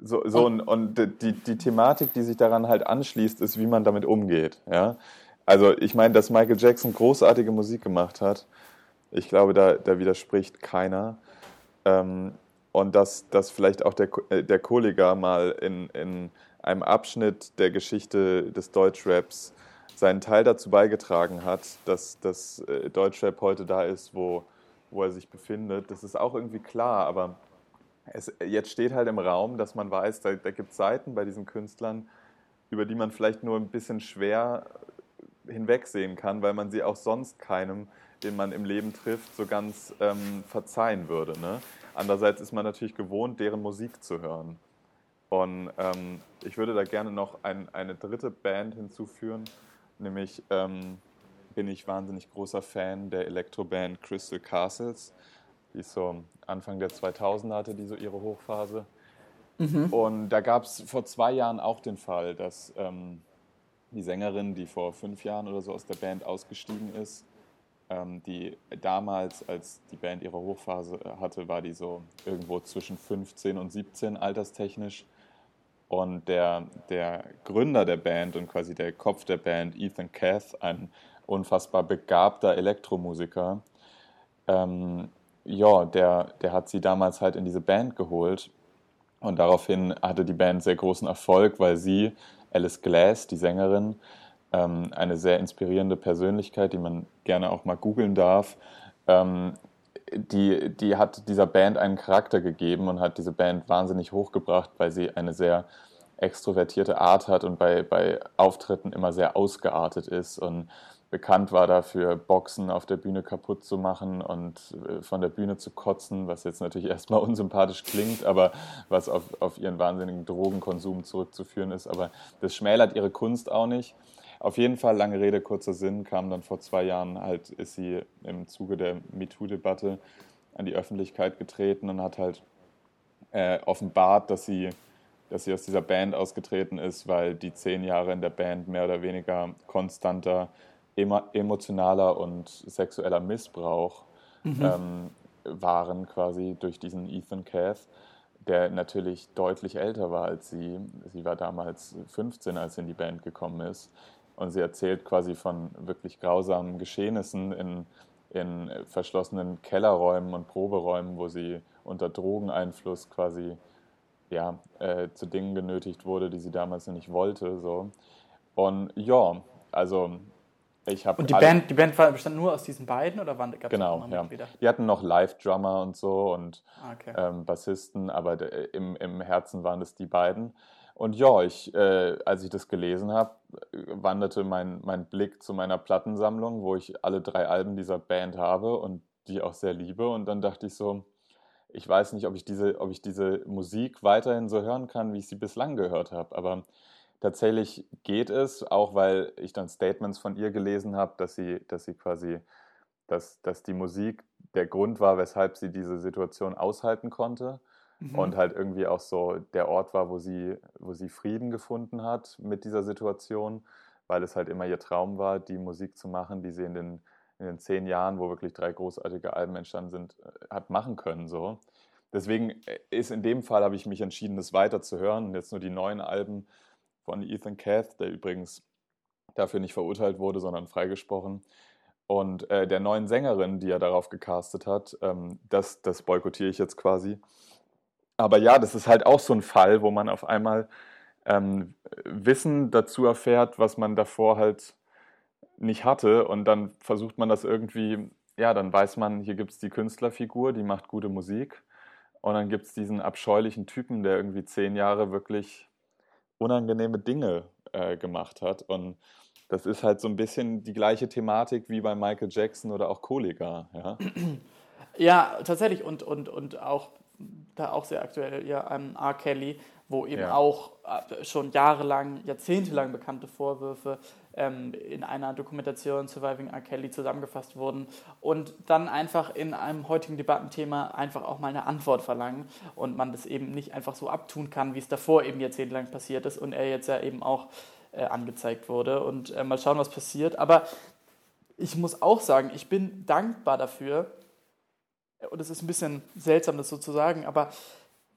So, so und, und die, die Thematik, die sich daran halt anschließt, ist, wie man damit umgeht. Ja? Also ich meine, dass Michael Jackson großartige Musik gemacht hat, ich glaube, da, da widerspricht keiner. Ähm, und dass, dass vielleicht auch der, äh, der Kollega mal in, in einem Abschnitt der Geschichte des Deutschraps seinen Teil dazu beigetragen hat, dass das äh, Deutschrap heute da ist, wo, wo er sich befindet. Das ist auch irgendwie klar, aber es, jetzt steht halt im Raum, dass man weiß, da, da gibt es Seiten bei diesen Künstlern, über die man vielleicht nur ein bisschen schwer hinwegsehen kann, weil man sie auch sonst keinem, den man im Leben trifft, so ganz ähm, verzeihen würde. Ne? Andererseits ist man natürlich gewohnt, deren Musik zu hören. Und ähm, ich würde da gerne noch ein, eine dritte Band hinzuführen, nämlich ähm, bin ich wahnsinnig großer Fan der Elektroband Crystal Castles. Die so Anfang der 2000er hatte die so ihre Hochphase. Mhm. Und da gab es vor zwei Jahren auch den Fall, dass ähm, die Sängerin, die vor fünf Jahren oder so aus der Band ausgestiegen ist, ähm, die damals, als die Band ihre Hochphase hatte, war die so irgendwo zwischen 15 und 17 alterstechnisch. Und der, der Gründer der Band und quasi der Kopf der Band, Ethan Cath, ein unfassbar begabter Elektromusiker, ähm, ja, der, der hat sie damals halt in diese Band geholt. Und daraufhin hatte die Band sehr großen Erfolg, weil sie, Alice Glass, die Sängerin, ähm, eine sehr inspirierende Persönlichkeit, die man gerne auch mal googeln darf, ähm, die, die hat dieser Band einen Charakter gegeben und hat diese Band wahnsinnig hochgebracht, weil sie eine sehr extrovertierte Art hat und bei, bei Auftritten immer sehr ausgeartet ist und bekannt war dafür, Boxen auf der Bühne kaputt zu machen und äh, von der Bühne zu kotzen, was jetzt natürlich [laughs] erstmal unsympathisch klingt, aber was auf, auf ihren wahnsinnigen Drogenkonsum zurückzuführen ist. Aber das schmälert ihre Kunst auch nicht. Auf jeden Fall, lange Rede, kurzer Sinn, kam dann vor zwei Jahren halt, ist sie im Zuge der MeToo-Debatte an die Öffentlichkeit getreten und hat halt äh, offenbart, dass sie, dass sie aus dieser Band ausgetreten ist, weil die zehn Jahre in der Band mehr oder weniger konstanter emotionaler und sexueller Missbrauch mhm. ähm, waren quasi durch diesen Ethan Cath, der natürlich deutlich älter war als sie. Sie war damals 15, als sie in die Band gekommen ist. Und sie erzählt quasi von wirklich grausamen Geschehnissen in, in verschlossenen Kellerräumen und Proberäumen, wo sie unter Drogeneinfluss quasi ja, äh, zu Dingen genötigt wurde, die sie damals nicht wollte. So. Und ja, also ich und die Band, die Band bestand nur aus diesen beiden oder waren gab genau, ja. Wieder? Die hatten noch Live-Drummer und so und ah, okay. ähm, Bassisten, aber im, im Herzen waren es die beiden. Und ja, ich, äh, als ich das gelesen habe, wanderte mein, mein Blick zu meiner Plattensammlung, wo ich alle drei Alben dieser Band habe und die auch sehr liebe. Und dann dachte ich so, ich weiß nicht, ob ich diese, ob ich diese Musik weiterhin so hören kann, wie ich sie bislang gehört habe. Aber tatsächlich geht es, auch weil ich dann Statements von ihr gelesen habe, dass sie, dass sie quasi, dass, dass die Musik der Grund war, weshalb sie diese Situation aushalten konnte mhm. und halt irgendwie auch so der Ort war, wo sie, wo sie Frieden gefunden hat mit dieser Situation, weil es halt immer ihr Traum war, die Musik zu machen, die sie in den, in den zehn Jahren, wo wirklich drei großartige Alben entstanden sind, äh, hat machen können. So. Deswegen äh, ist in dem Fall habe ich mich entschieden, das weiter zu hören und jetzt nur die neuen Alben von Ethan Cath, der übrigens dafür nicht verurteilt wurde, sondern freigesprochen. Und äh, der neuen Sängerin, die er darauf gecastet hat, ähm, das, das boykottiere ich jetzt quasi. Aber ja, das ist halt auch so ein Fall, wo man auf einmal ähm, Wissen dazu erfährt, was man davor halt nicht hatte. Und dann versucht man das irgendwie, ja, dann weiß man, hier gibt es die Künstlerfigur, die macht gute Musik. Und dann gibt es diesen abscheulichen Typen, der irgendwie zehn Jahre wirklich unangenehme Dinge äh, gemacht hat. Und das ist halt so ein bisschen die gleiche Thematik wie bei Michael Jackson oder auch Kollega. Ja, ja tatsächlich. Und, und, und auch da auch sehr aktuell, ja, um, R. Kelly, wo eben ja. auch äh, schon jahrelang, jahrzehntelang bekannte Vorwürfe ähm, in einer Dokumentation Surviving R. Kelly zusammengefasst wurden und dann einfach in einem heutigen Debattenthema einfach auch mal eine Antwort verlangen und man das eben nicht einfach so abtun kann, wie es davor eben jahrzehntelang passiert ist und er jetzt ja eben auch äh, angezeigt wurde und äh, mal schauen, was passiert. Aber ich muss auch sagen, ich bin dankbar dafür, und es ist ein bisschen seltsam, das so zu sagen, aber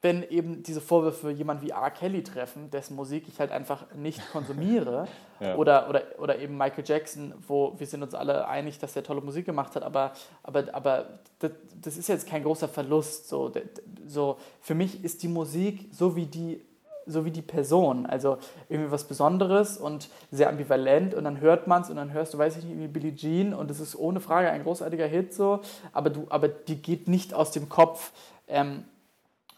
wenn eben diese Vorwürfe jemand wie R. Kelly treffen, dessen Musik ich halt einfach nicht konsumiere, [laughs] ja. oder, oder, oder eben Michael Jackson, wo wir sind uns alle einig, dass er tolle Musik gemacht hat, aber, aber, aber das, das ist jetzt kein großer Verlust. So, so, für mich ist die Musik so wie die so wie die Person. Also irgendwie was Besonderes und sehr ambivalent und dann hört man es und dann hörst du, weiß ich nicht, wie Billie Jean und es ist ohne Frage ein großartiger Hit so, aber, du, aber die geht nicht aus dem Kopf. Ähm,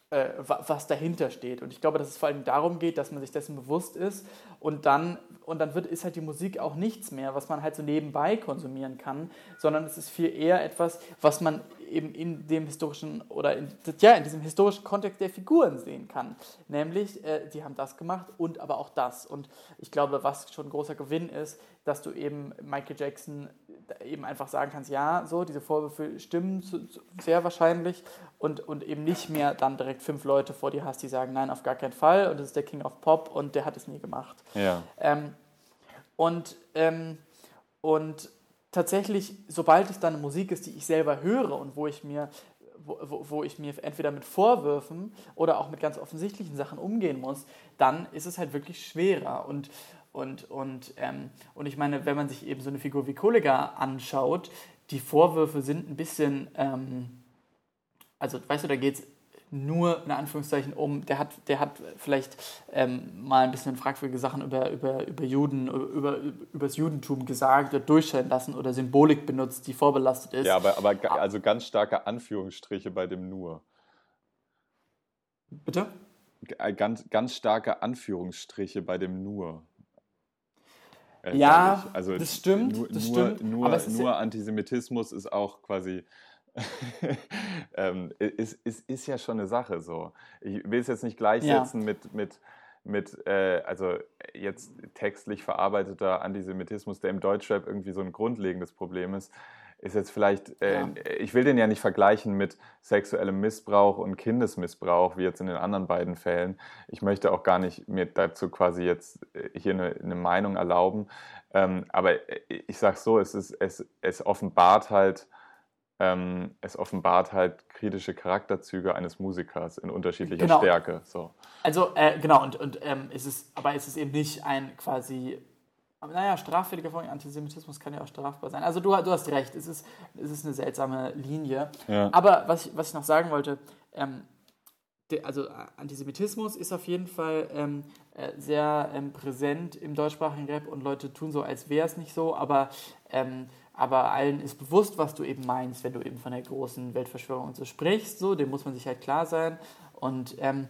äh, was dahinter steht. Und ich glaube, dass es vor allem darum geht, dass man sich dessen bewusst ist und dann, und dann wird, ist halt die Musik auch nichts mehr, was man halt so nebenbei konsumieren kann, sondern es ist viel eher etwas, was man eben in dem historischen oder in, ja, in diesem historischen Kontext der Figuren sehen kann. Nämlich, äh, die haben das gemacht und aber auch das. Und ich glaube, was schon ein großer Gewinn ist, dass du eben Michael Jackson eben einfach sagen kannst, ja, so, diese Vorwürfe stimmen sehr wahrscheinlich und, und eben nicht mehr dann direkt fünf Leute vor dir hast, die sagen, nein, auf gar keinen Fall und das ist der King of Pop und der hat es nie gemacht. Ja. Ähm, und, ähm, und tatsächlich, sobald es dann Musik ist, die ich selber höre und wo ich mir wo, wo, ich mir entweder mit Vorwürfen oder auch mit ganz offensichtlichen Sachen umgehen muss, dann ist es halt wirklich schwerer. Und, und, und, ähm, und ich meine, wenn man sich eben so eine Figur wie Kollega anschaut, die Vorwürfe sind ein bisschen, ähm, also weißt du, da geht es nur in Anführungszeichen um, der hat, der hat vielleicht ähm, mal ein bisschen fragwürdige Sachen über, über, über Juden, über, über das Judentum gesagt oder durchscheinen lassen oder Symbolik benutzt, die vorbelastet ist. Ja, aber, aber also ganz starke Anführungsstriche bei dem nur. Bitte? Äh, ganz, ganz starke Anführungsstriche bei dem nur. Äh, ja, also das stimmt. Nur, das nur, stimmt, nur, nur Antisemitismus ist auch quasi [laughs] ähm, ist, ist, ist ja schon eine Sache so. Ich will es jetzt nicht gleichsetzen ja. mit, mit, mit äh, also jetzt textlich verarbeiteter Antisemitismus, der im Deutschrap irgendwie so ein grundlegendes Problem ist, ist jetzt vielleicht, äh, ja. ich will den ja nicht vergleichen mit sexuellem Missbrauch und Kindesmissbrauch, wie jetzt in den anderen beiden Fällen. Ich möchte auch gar nicht mir dazu quasi jetzt äh, hier eine, eine Meinung erlauben. Ähm, aber äh, ich sage so, es, ist, es, es offenbart halt ähm, es offenbart halt kritische Charakterzüge eines Musikers in unterschiedlicher genau. Stärke. So. Also, äh, genau, und, und ähm, ist es, aber ist es eben nicht ein quasi, naja, straffälliger Vorgang, Antisemitismus kann ja auch strafbar sein. Also, du, du hast recht, es ist, es ist eine seltsame Linie. Ja. Aber was ich, was ich noch sagen wollte, ähm, de, also Antisemitismus ist auf jeden Fall ähm, äh, sehr ähm, präsent im deutschsprachigen Rap und Leute tun so, als wäre es nicht so, aber ähm, aber allen ist bewusst, was du eben meinst, wenn du eben von der großen Weltverschwörung und so sprichst. So, dem muss man sich halt klar sein. Und, ähm,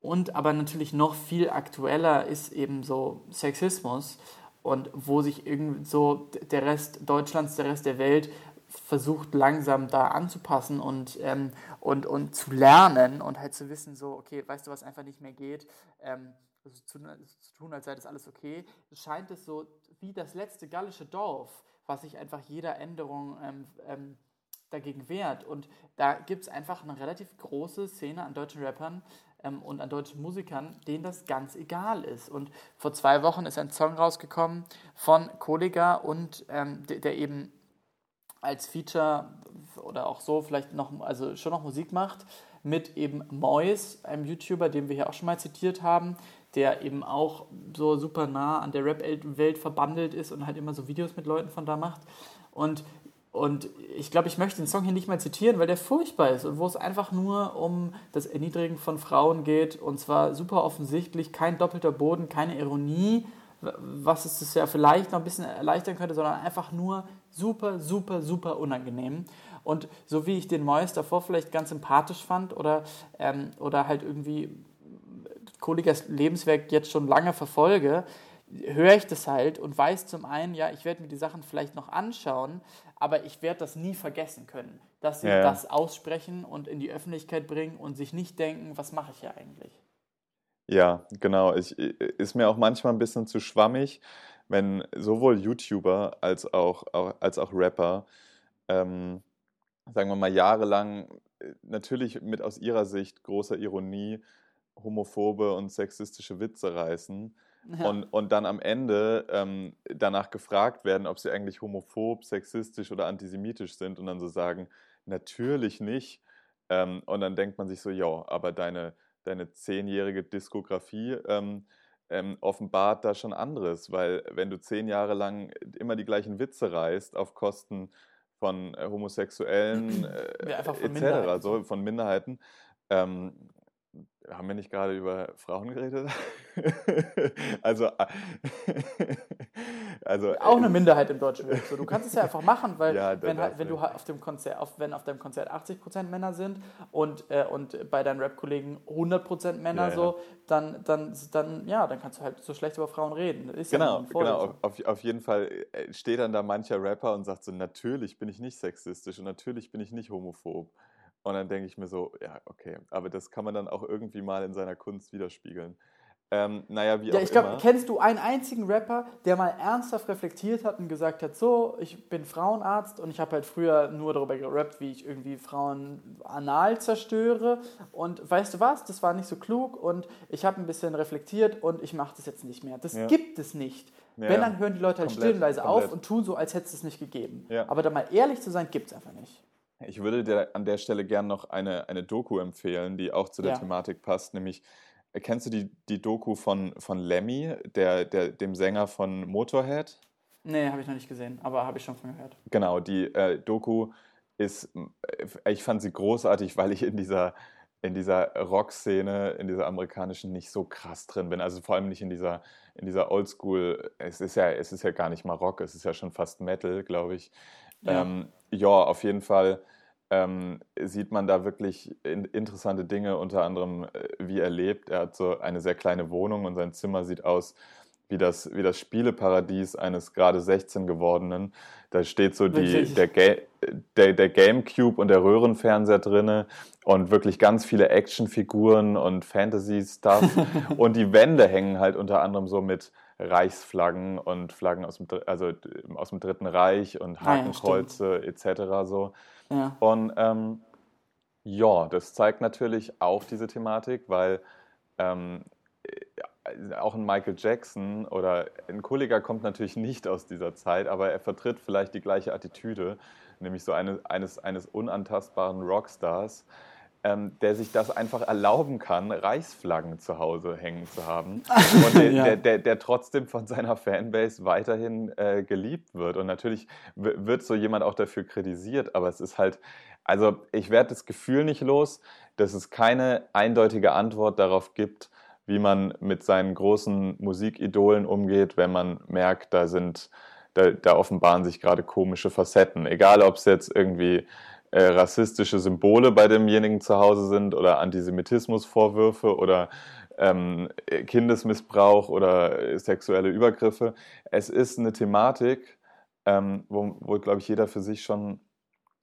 und aber natürlich noch viel aktueller ist eben so Sexismus und wo sich irgendwie so der Rest Deutschlands, der Rest der Welt versucht langsam da anzupassen und, ähm, und, und zu lernen und halt zu wissen, so, okay, weißt du, was einfach nicht mehr geht, ähm, also zu, zu tun, als sei das alles okay, scheint es so wie das letzte gallische Dorf, was sich einfach jeder Änderung ähm, ähm, dagegen wehrt. Und da gibt es einfach eine relativ große Szene an deutschen Rappern ähm, und an deutschen Musikern, denen das ganz egal ist. Und vor zwei Wochen ist ein Song rausgekommen von Kollega und ähm, der, eben als Feature oder auch so vielleicht noch, also schon noch Musik macht, mit eben Mois, einem YouTuber, den wir hier auch schon mal zitiert haben, der eben auch so super nah an der Rap-Welt verbandelt ist und halt immer so Videos mit Leuten von da macht. Und, und ich glaube, ich möchte den Song hier nicht mal zitieren, weil der furchtbar ist und wo es einfach nur um das Erniedrigen von Frauen geht und zwar super offensichtlich, kein doppelter Boden, keine Ironie, was es das ja vielleicht noch ein bisschen erleichtern könnte, sondern einfach nur super, super, super unangenehm. Und so wie ich den Mois davor vielleicht ganz sympathisch fand oder, ähm, oder halt irgendwie Kollegers Lebenswerk jetzt schon lange verfolge, höre ich das halt und weiß zum einen, ja, ich werde mir die Sachen vielleicht noch anschauen, aber ich werde das nie vergessen können, dass sie ja. das aussprechen und in die Öffentlichkeit bringen und sich nicht denken, was mache ich hier eigentlich. Ja, genau. Ich, ist mir auch manchmal ein bisschen zu schwammig, wenn sowohl YouTuber als auch, auch als auch Rapper, ähm, sagen wir mal, jahrelang äh, natürlich mit aus ihrer Sicht großer Ironie homophobe und sexistische Witze reißen ja. und, und dann am Ende ähm, danach gefragt werden, ob sie eigentlich homophob, sexistisch oder antisemitisch sind und dann so sagen, natürlich nicht. Ähm, und dann denkt man sich so, ja, aber deine, deine zehnjährige Diskografie ähm, ähm, offenbart da schon anderes, weil wenn du zehn Jahre lang immer die gleichen Witze reißt auf Kosten von äh, Homosexuellen [clears throat] äh, ja, etc., Minderheiten. So, von Minderheiten, ähm, haben wir nicht gerade über Frauen geredet? [laughs] also, also auch eine Minderheit im deutschen. So, du kannst es ja einfach machen, weil ja, wenn, wenn du auf dem Konzert, auf, wenn auf deinem Konzert 80% Männer sind und, äh, und bei deinen Rap-Kollegen 100% Männer ja, so, dann, dann, dann, ja, dann kannst du halt so schlecht über Frauen reden. Ist genau, ja genau. Auf, auf jeden Fall äh, steht dann da mancher Rapper und sagt so, natürlich bin ich nicht sexistisch und natürlich bin ich nicht homophob. Und dann denke ich mir so, ja, okay, aber das kann man dann auch irgendwie mal in seiner Kunst widerspiegeln. Ähm, naja, wie ja, auch ich glaube, kennst du einen einzigen Rapper, der mal ernsthaft reflektiert hat und gesagt hat, so, ich bin Frauenarzt und ich habe halt früher nur darüber gerappt, wie ich irgendwie Frauen anal zerstöre und weißt du was, das war nicht so klug und ich habe ein bisschen reflektiert und ich mache das jetzt nicht mehr. Das ja. gibt es nicht. Ja, Wenn, dann hören die Leute halt still und leise komplett. auf und tun so, als hätte es es nicht gegeben. Aber da mal ehrlich zu sein, gibt es einfach nicht. Ich würde dir an der Stelle gerne noch eine, eine Doku empfehlen, die auch zu der ja. Thematik passt, nämlich äh, kennst du die, die Doku von, von Lemmy, der, der, dem Sänger von Motorhead? Nee, habe ich noch nicht gesehen, aber habe ich schon von gehört. Genau, die äh, Doku ist, äh, ich fand sie großartig, weil ich in dieser, in dieser Rock-Szene, in dieser amerikanischen nicht so krass drin bin. Also vor allem nicht in dieser, in dieser Oldschool, es ist ja, es ist ja gar nicht mal Rock, es ist ja schon fast Metal, glaube ich. Ja. Ähm, ja, auf jeden Fall ähm, sieht man da wirklich in, interessante Dinge, unter anderem, äh, wie er lebt. Er hat so eine sehr kleine Wohnung und sein Zimmer sieht aus wie das, wie das Spieleparadies eines gerade 16 gewordenen. Da steht so die, der, Ga der, der Gamecube und der Röhrenfernseher drinne und wirklich ganz viele Actionfiguren und Fantasy-Stuff. [laughs] und die Wände hängen halt unter anderem so mit Reichsflaggen und Flaggen aus dem, also aus dem Dritten Reich und Hakenkreuze ja, etc. So. Ja. Und ähm, ja, das zeigt natürlich auch diese Thematik, weil ähm, äh, auch ein Michael Jackson oder ein Kollega kommt natürlich nicht aus dieser Zeit, aber er vertritt vielleicht die gleiche Attitüde, nämlich so eine, eines, eines unantastbaren Rockstars ähm, der sich das einfach erlauben kann, Reichsflaggen zu Hause hängen zu haben [laughs] und der, ja. der, der, der, trotzdem von seiner Fanbase weiterhin äh, geliebt wird. Und natürlich wird so jemand auch dafür kritisiert, aber es ist halt, also ich werde das Gefühl nicht los, dass es keine eindeutige Antwort darauf gibt, wie man mit seinen großen Musikidolen umgeht, wenn man merkt, da sind, da, da offenbaren sich gerade komische Facetten. Egal, ob es jetzt irgendwie äh, rassistische Symbole bei demjenigen zu Hause sind oder Antisemitismusvorwürfe oder ähm, Kindesmissbrauch oder sexuelle Übergriffe. Es ist eine Thematik, ähm, wo, wo glaube ich, jeder für sich schon,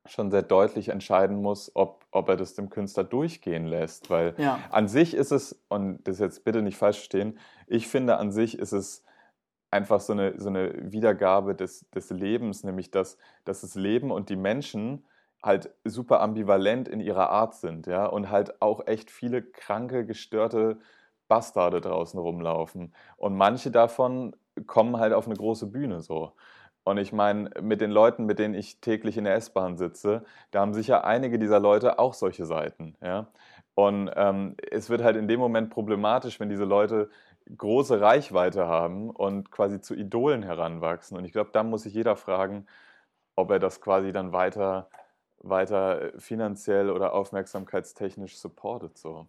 schon sehr deutlich entscheiden muss, ob, ob er das dem Künstler durchgehen lässt. Weil ja. an sich ist es, und das jetzt bitte nicht falsch verstehen, ich finde an sich ist es einfach so eine, so eine Wiedergabe des, des Lebens, nämlich dass, dass das Leben und die Menschen halt super ambivalent in ihrer Art sind, ja, und halt auch echt viele kranke, gestörte Bastarde draußen rumlaufen. Und manche davon kommen halt auf eine große Bühne so. Und ich meine, mit den Leuten, mit denen ich täglich in der S-Bahn sitze, da haben sicher einige dieser Leute auch solche Seiten, ja. Und ähm, es wird halt in dem Moment problematisch, wenn diese Leute große Reichweite haben und quasi zu Idolen heranwachsen. Und ich glaube, da muss sich jeder fragen, ob er das quasi dann weiter weiter finanziell oder aufmerksamkeitstechnisch supportet. So.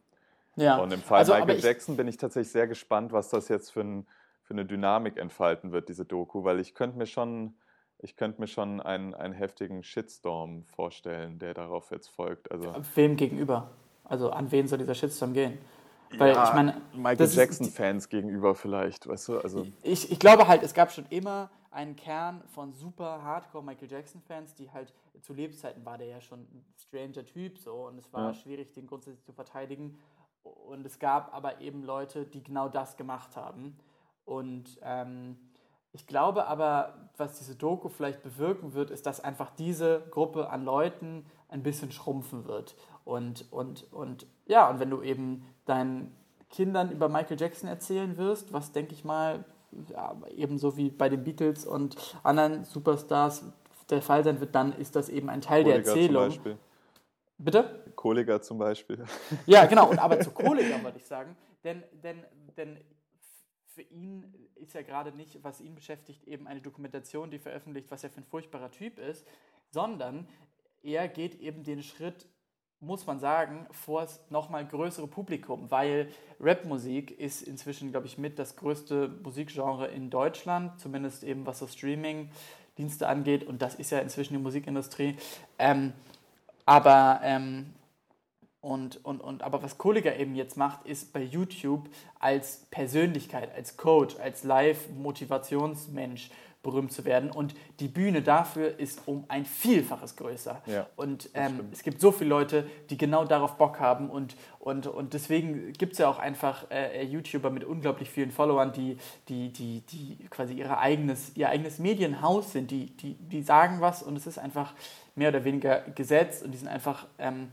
Ja. Und im Fall also, Michael Jackson bin ich tatsächlich sehr gespannt, was das jetzt für, ein, für eine Dynamik entfalten wird, diese Doku, weil ich könnte mir schon, ich könnte mir schon einen, einen heftigen Shitstorm vorstellen, der darauf jetzt folgt. Also, Wem gegenüber? Also an wen soll dieser Shitstorm gehen? Weil ja, ich meine, Michael Jackson-Fans gegenüber vielleicht, weißt du? Also ich, ich glaube halt, es gab schon immer einen Kern von super Hardcore Michael Jackson-Fans, die halt zu Lebzeiten war der ja schon ein stranger Typ so und es war ja. schwierig, den grundsätzlich zu verteidigen. Und es gab aber eben Leute, die genau das gemacht haben. Und ähm, ich glaube aber, was diese Doku vielleicht bewirken wird, ist, dass einfach diese Gruppe an Leuten ein bisschen schrumpfen wird. Und, und, und ja, und wenn du eben deinen Kindern über Michael Jackson erzählen wirst, was denke ich mal, ja, ebenso wie bei den Beatles und anderen Superstars der Fall sein wird, dann ist das eben ein Teil Kollega der Erzählung. Zum Beispiel. Bitte? Kollega zum Beispiel. Ja, [laughs] genau, und aber zu Kollega würde ich sagen, denn, denn, denn für ihn ist ja gerade nicht, was ihn beschäftigt, eben eine Dokumentation, die veröffentlicht, was er für ein furchtbarer Typ ist, sondern er geht eben den Schritt muss man sagen, vor das nochmal größere Publikum, weil Rapmusik ist inzwischen, glaube ich, mit das größte Musikgenre in Deutschland, zumindest eben was das Streaming-Dienste angeht und das ist ja inzwischen die Musikindustrie. Ähm, aber ähm, und, und, und, aber was Kollega eben jetzt macht, ist bei YouTube als Persönlichkeit, als Coach, als Live-Motivationsmensch berühmt zu werden. Und die Bühne dafür ist um ein Vielfaches größer. Ja, und ähm, es gibt so viele Leute, die genau darauf Bock haben. Und, und, und deswegen gibt es ja auch einfach äh, YouTuber mit unglaublich vielen Followern, die, die, die, die quasi ihre eigenes, ihr eigenes Medienhaus sind. Die, die, die sagen was und es ist einfach mehr oder weniger gesetzt und die sind einfach. Ähm,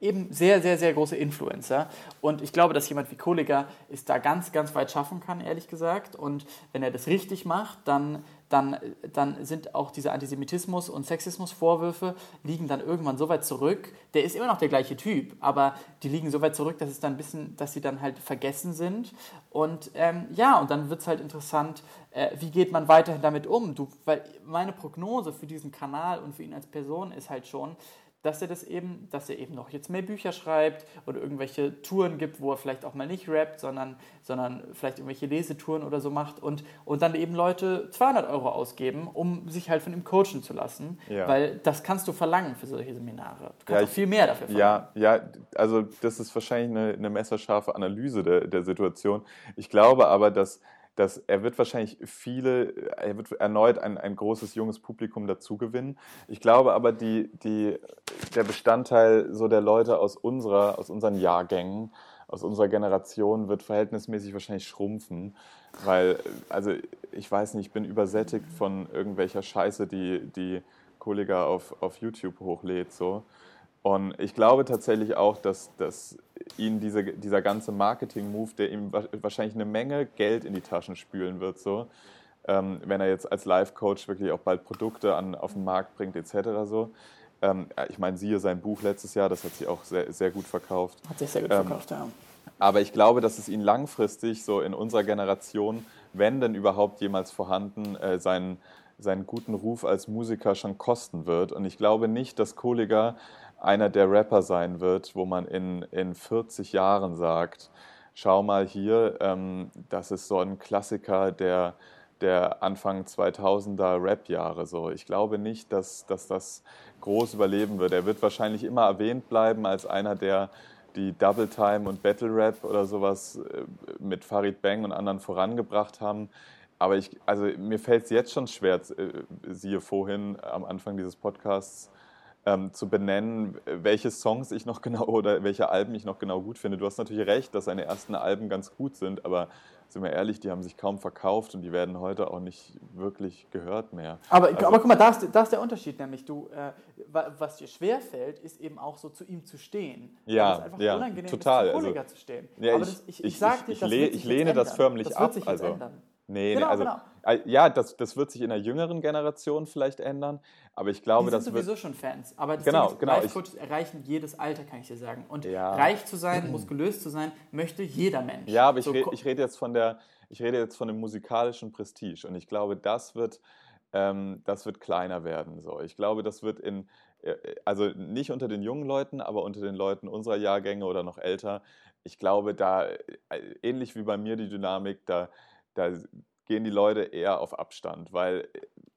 eben sehr, sehr, sehr große Influencer. Und ich glaube, dass jemand wie Kollega es da ganz, ganz weit schaffen kann, ehrlich gesagt. Und wenn er das richtig macht, dann, dann, dann sind auch diese Antisemitismus- und Sexismusvorwürfe liegen dann irgendwann so weit zurück. Der ist immer noch der gleiche Typ, aber die liegen so weit zurück, dass es dann ein bisschen, dass sie dann halt vergessen sind. Und ähm, ja, und dann wird es halt interessant, äh, wie geht man weiterhin damit um? Du, weil meine Prognose für diesen Kanal und für ihn als Person ist halt schon, dass er das eben, dass er eben noch jetzt mehr Bücher schreibt oder irgendwelche Touren gibt, wo er vielleicht auch mal nicht rappt, sondern, sondern vielleicht irgendwelche Lesetouren oder so macht und, und dann eben Leute 200 Euro ausgeben, um sich halt von ihm coachen zu lassen, ja. weil das kannst du verlangen für solche Seminare. Du kannst ja, auch viel mehr dafür verlangen. Ja, ja, also das ist wahrscheinlich eine, eine messerscharfe Analyse der, der Situation. Ich glaube aber, dass dass er wird wahrscheinlich viele, er wird erneut ein, ein großes junges Publikum dazugewinnen. Ich glaube aber, die, die, der Bestandteil so der Leute aus unserer, aus unseren Jahrgängen, aus unserer Generation wird verhältnismäßig wahrscheinlich schrumpfen, weil, also ich weiß nicht, ich bin übersättigt von irgendwelcher Scheiße, die, die Kollega auf, auf YouTube hochlädt, so. Und ich glaube tatsächlich auch, dass, dass ihn diese, dieser ganze Marketing-Move, der ihm wahrscheinlich eine Menge Geld in die Taschen spülen wird, so, ähm, wenn er jetzt als Life-Coach wirklich auch bald Produkte an, auf den Markt bringt, etc. So. Ähm, ich meine, siehe sein Buch letztes Jahr, das hat sich auch sehr, sehr gut verkauft. Hat sich sehr gut ähm, verkauft, ja. Aber ich glaube, dass es ihn langfristig so in unserer Generation, wenn denn überhaupt jemals vorhanden, äh, seinen, seinen guten Ruf als Musiker schon kosten wird. Und ich glaube nicht, dass Kohliger einer der Rapper sein wird, wo man in, in 40 Jahren sagt, schau mal hier, ähm, das ist so ein Klassiker der, der Anfang 2000er Rap-Jahre. So. Ich glaube nicht, dass, dass das groß überleben wird. Er wird wahrscheinlich immer erwähnt bleiben als einer der die Double Time und Battle Rap oder sowas äh, mit Farid Bang und anderen vorangebracht haben. Aber ich, also mir fällt es jetzt schon schwer, äh, siehe vorhin am Anfang dieses Podcasts, ähm, zu benennen, welche Songs ich noch [laughs] genau oder welche Alben ich noch genau gut finde. Du hast natürlich recht, dass seine ersten Alben ganz gut sind, aber sind wir ehrlich, die haben sich kaum verkauft und die werden heute auch nicht wirklich gehört mehr. Aber, also, aber guck mal, da ist, da ist der Unterschied, nämlich du, äh, was dir schwerfällt, ist eben auch so zu ihm zu stehen. Ja, einfach ja, unangenehm total. Ist, zu also, zu stehen. Ja, aber das, ich, ich, ich, sag dir, ich, ich, ich lehne das förmlich das ab. also, ändern. Nee, genau, also, genau. ja, das, das wird sich in der jüngeren Generation vielleicht ändern, aber ich glaube, das sind sowieso schon Fans, aber das genau, genau, Life-Coaches erreichen jedes Alter, kann ich dir sagen. Und ja. reich zu sein, [clears throat] muskulös zu sein, möchte jeder Mensch. Ja, aber ich, so, re ich rede jetzt von der, ich rede jetzt von dem musikalischen Prestige und ich glaube, das wird, ähm, das wird kleiner werden. So. Ich glaube, das wird in, äh, also nicht unter den jungen Leuten, aber unter den Leuten unserer Jahrgänge oder noch älter. Ich glaube, da, äh, ähnlich wie bei mir die Dynamik, da da gehen die Leute eher auf Abstand, weil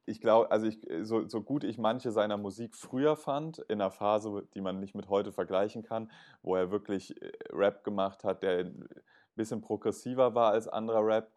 ich glaube, also ich, so, so gut ich manche seiner Musik früher fand, in einer Phase, die man nicht mit heute vergleichen kann, wo er wirklich äh, Rap gemacht hat, der ein bisschen progressiver war als anderer Rap.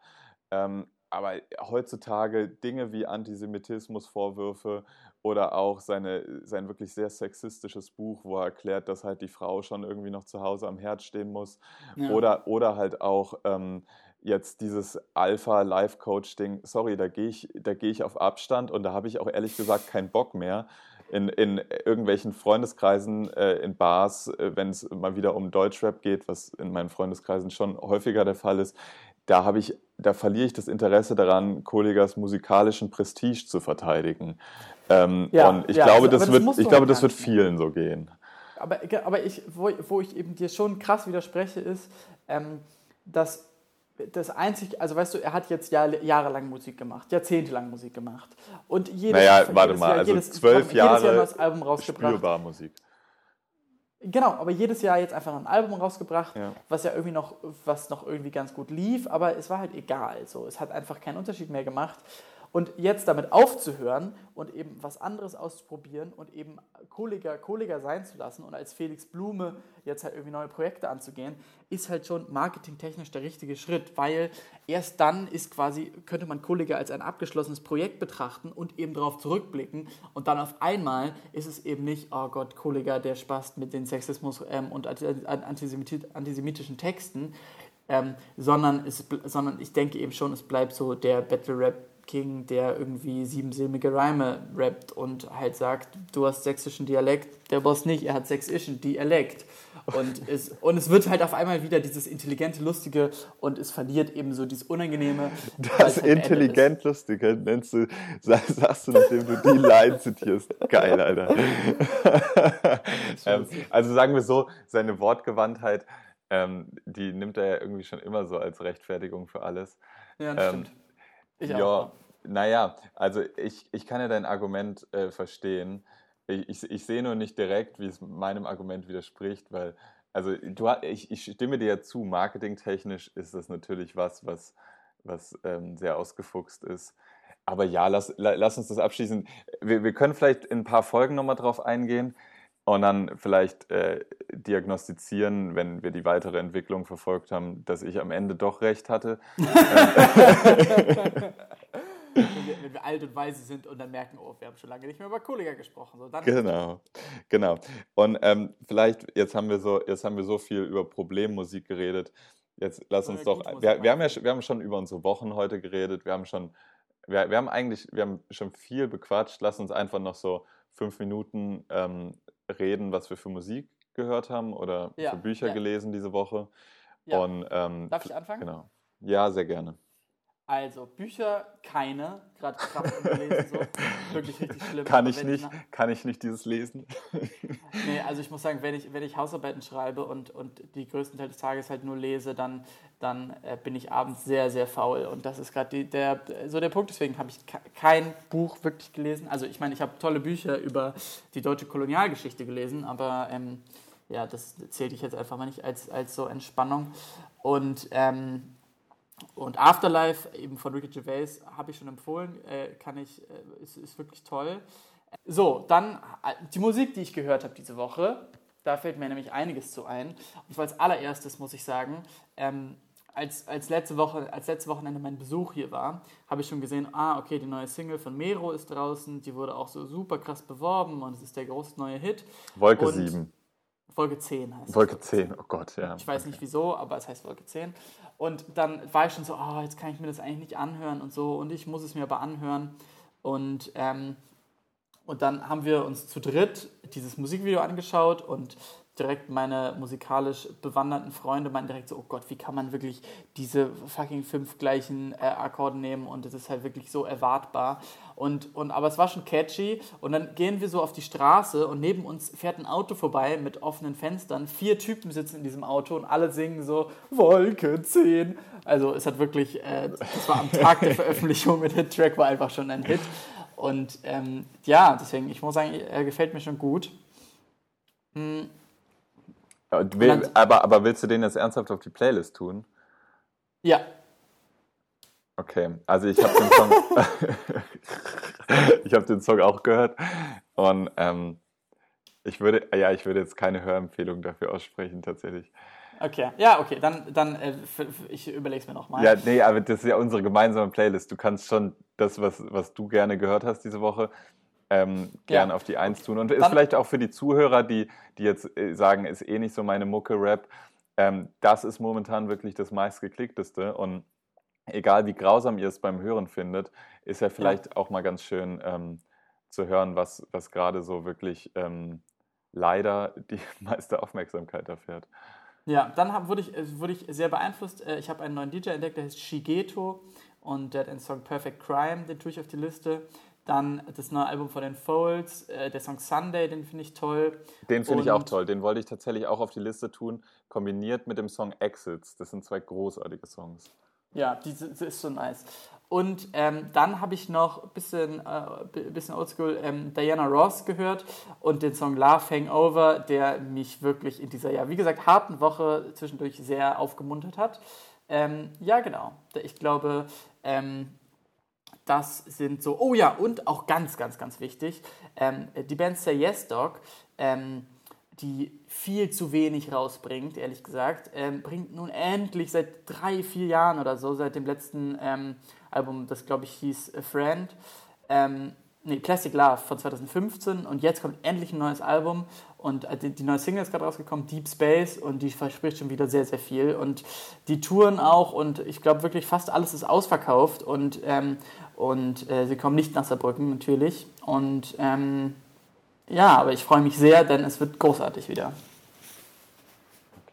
Ähm, aber heutzutage Dinge wie Antisemitismusvorwürfe oder auch seine, sein wirklich sehr sexistisches Buch, wo er erklärt, dass halt die Frau schon irgendwie noch zu Hause am Herd stehen muss. Ja. Oder, oder halt auch ähm, jetzt dieses Alpha-Life-Coach-Ding, sorry, da gehe ich, geh ich auf Abstand und da habe ich auch ehrlich gesagt keinen Bock mehr. In, in irgendwelchen Freundeskreisen, äh, in Bars, äh, wenn es mal wieder um Deutschrap geht, was in meinen Freundeskreisen schon häufiger der Fall ist, da habe ich, da verliere ich das Interesse daran, Kollegas musikalischen Prestige zu verteidigen. Ähm, ja, und ich ja, glaube, also, das, wird, ich glaube, das wird vielen so gehen. Aber, aber ich, wo, wo ich eben dir schon krass widerspreche, ist, ähm, dass das einzig, also weißt du, er hat jetzt Jahr, jahrelang Musik gemacht, jahrzehntelang Musik gemacht. Und jedes, naja, warte mal, Jahr, also jedes, zwölf Jahre Jahr Album rausgebracht. spürbar Musik. Genau, aber jedes Jahr jetzt einfach ein Album rausgebracht, ja. was ja irgendwie noch, was noch irgendwie ganz gut lief, aber es war halt egal. So, es hat einfach keinen Unterschied mehr gemacht. Und jetzt damit aufzuhören und eben was anderes auszuprobieren und eben Kolleger, Kolleger sein zu lassen und als Felix Blume jetzt halt irgendwie neue Projekte anzugehen, ist halt schon marketingtechnisch der richtige Schritt, weil erst dann ist quasi, könnte man Kolleger als ein abgeschlossenes Projekt betrachten und eben darauf zurückblicken. Und dann auf einmal ist es eben nicht, oh Gott, Kolleger, der spaßt mit den Sexismus ähm, und antisemitischen Texten, ähm, sondern, es, sondern ich denke eben schon, es bleibt so der Battle Rap King, der irgendwie siebensilbige Reime rappt und halt sagt, du hast sächsischen Dialekt, der Boss nicht, er hat sächsischen Dialekt. Und [laughs] es, und es wird halt auf einmal wieder dieses intelligente, lustige und es verliert eben so dieses Unangenehme. Das halt intelligent lustige nennst du, sagst du, nachdem du die Line zitierst. Geil, Alter. [laughs] [laughs] ähm, also sagen wir so, seine Wortgewandtheit, ähm, die nimmt er ja irgendwie schon immer so als Rechtfertigung für alles. Ja, das ähm, stimmt. Ich ja, auch. naja, also ich, ich kann ja dein Argument äh, verstehen. Ich, ich, ich sehe nur nicht direkt, wie es meinem Argument widerspricht, weil, also du, ich, ich stimme dir ja zu, marketingtechnisch ist das natürlich was, was, was ähm, sehr ausgefuchst ist. Aber ja, lass, lass uns das abschließen. Wir, wir können vielleicht in ein paar Folgen nochmal drauf eingehen und dann vielleicht äh, diagnostizieren, wenn wir die weitere Entwicklung verfolgt haben, dass ich am Ende doch recht hatte. [laughs] wenn, wir, wenn, wir, alt und weise sind und dann merken, oh, wir haben schon lange nicht mehr über Kollega gesprochen. So, genau, genau. Und ähm, vielleicht, jetzt haben, wir so, jetzt haben wir so viel über Problemmusik geredet. Jetzt lass uns doch, wir, wir, haben ja, wir haben schon über unsere Wochen heute geredet, wir haben schon, wir, wir haben eigentlich, wir haben schon viel bequatscht. Lass uns einfach noch so fünf Minuten ähm, reden, was wir für Musik gehört haben oder ja, für Bücher ja. gelesen diese Woche. Ja. Und, ähm, Darf ich anfangen? Genau. Ja, sehr gerne. Also, Bücher keine, gerade Kraft gelesen, so. Wirklich richtig schlimm. Kann ich nicht, ich kann ich nicht dieses lesen? [laughs] nee, also ich muss sagen, wenn ich, wenn ich Hausarbeiten schreibe und, und die größten Teil des Tages halt nur lese, dann, dann äh, bin ich abends sehr, sehr faul. Und das ist gerade der, so der Punkt. Deswegen habe ich kein Buch wirklich gelesen. Also ich meine, ich habe tolle Bücher über die deutsche Kolonialgeschichte gelesen, aber ähm, ja, das zählte ich jetzt einfach mal nicht als, als so Entspannung. Und ähm, und Afterlife, eben von Ricky Gervais, habe ich schon empfohlen, äh, kann ich, äh, ist, ist wirklich toll. So, dann äh, die Musik, die ich gehört habe diese Woche, da fällt mir nämlich einiges zu ein. Und als allererstes muss ich sagen, ähm, als, als, letzte Woche, als letzte Wochenende mein Besuch hier war, habe ich schon gesehen, ah, okay, die neue Single von Mero ist draußen, die wurde auch so super krass beworben und es ist der große neue Hit. Wolke und 7. Folge 10 heißt Folge es. 10, oh Gott, ja. Ich weiß okay. nicht wieso, aber es heißt Folge 10. Und dann war ich schon so, oh, jetzt kann ich mir das eigentlich nicht anhören und so. Und ich muss es mir aber anhören. Und, ähm, und dann haben wir uns zu dritt dieses Musikvideo angeschaut und direkt meine musikalisch bewanderten Freunde meinten direkt so, oh Gott, wie kann man wirklich diese fucking fünf gleichen äh, Akkorde nehmen und es ist halt wirklich so erwartbar. Und, und, aber es war schon catchy und dann gehen wir so auf die Straße und neben uns fährt ein Auto vorbei mit offenen Fenstern. Vier Typen sitzen in diesem Auto und alle singen so Wolke 10. Also es hat wirklich, äh, war am Tag der Veröffentlichung mit der Track war einfach schon ein Hit. Und ähm, ja, deswegen, ich muss sagen, er gefällt mir schon gut. Hm. Will, aber, aber willst du den jetzt ernsthaft auf die Playlist tun? Ja. Okay, also ich habe den Song, [laughs] ich habe den Song auch gehört und ähm, ich würde, ja, ich würde jetzt keine Hörempfehlung dafür aussprechen tatsächlich. Okay, ja, okay, dann, dann äh, ich überlege es mir nochmal. Ja, nee, aber das ist ja unsere gemeinsame Playlist. Du kannst schon das, was, was du gerne gehört hast diese Woche, ähm, gern ja. auf die Eins tun. Und ist vielleicht auch für die Zuhörer, die, die jetzt äh, sagen, ist eh nicht so meine Mucke-Rap, ähm, das ist momentan wirklich das meistgeklickteste. Und egal wie grausam ihr es beim Hören findet, ist ja vielleicht ja. auch mal ganz schön ähm, zu hören, was, was gerade so wirklich ähm, leider die [laughs] meiste Aufmerksamkeit erfährt. Ja, dann wurde, ich, äh, wurde ich sehr beeinflusst. Äh, ich habe einen neuen DJ entdeckt, der heißt Shigeto und der hat einen Song Perfect Crime, den tue ich auf die Liste. Dann das neue Album von den Folds, äh, der Song Sunday, den finde ich toll. Den finde ich auch toll. Den wollte ich tatsächlich auch auf die Liste tun, kombiniert mit dem Song Exits. Das sind zwei großartige Songs. Ja, die, die ist so nice. Und ähm, dann habe ich noch ein bisschen, äh, bisschen oldschool ähm, Diana Ross gehört und den Song Love Hangover, der mich wirklich in dieser, ja, wie gesagt, harten Woche zwischendurch sehr aufgemuntert hat. Ähm, ja, genau. Ich glaube, ähm, das sind so. Oh ja, und auch ganz, ganz, ganz wichtig: ähm, die Band Say Yes Dog, ähm, die viel zu wenig rausbringt, ehrlich gesagt, ähm, bringt nun endlich seit drei, vier Jahren oder so, seit dem letzten ähm, Album, das glaube ich hieß A Friend, ähm, nee, Plastic Love von 2015 und jetzt kommt endlich ein neues Album und äh, die, neue Single ist gerade rausgekommen, Deep Space und die verspricht schon wieder sehr, sehr viel und die Touren auch und ich glaube wirklich fast alles ist ausverkauft und, ähm, und äh, sie kommen nicht nach Saarbrücken natürlich und ähm, ja, aber ich freue mich sehr, denn es wird großartig wieder.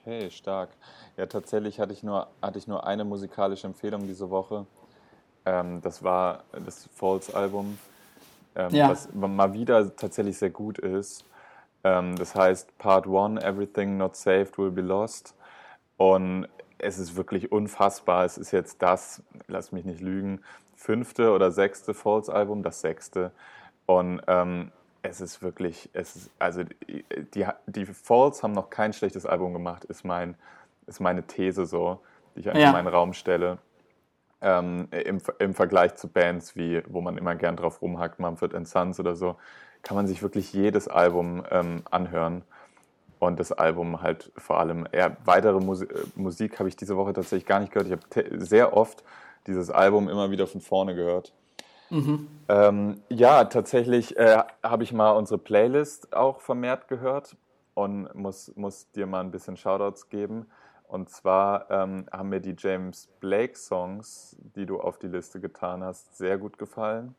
Okay, stark. Ja, tatsächlich hatte ich nur, hatte ich nur eine musikalische Empfehlung diese Woche. Ähm, das war das Falls-Album, ähm, ja. was mal wieder tatsächlich sehr gut ist. Ähm, das heißt Part 1, Everything Not Saved Will Be Lost. Und es ist wirklich unfassbar. Es ist jetzt das, lass mich nicht lügen, fünfte oder sechste Falls-Album, das sechste. Und ähm, es ist wirklich, es ist, also die, die Falls haben noch kein schlechtes Album gemacht, ist, mein, ist meine These so, die ich einfach ja. in meinen Raum stelle. Ähm, im, Im Vergleich zu Bands wie, wo man immer gern drauf rumhackt, Mumford Sons oder so, kann man sich wirklich jedes Album ähm, anhören. Und das Album halt vor allem, ja, weitere Musik, äh, Musik habe ich diese Woche tatsächlich gar nicht gehört. Ich habe sehr oft dieses Album immer wieder von vorne gehört. Mhm. Ähm, ja, tatsächlich äh, habe ich mal unsere Playlist auch vermehrt gehört und muss, muss dir mal ein bisschen Shoutouts geben. Und zwar ähm, haben mir die James Blake Songs, die du auf die Liste getan hast, sehr gut gefallen.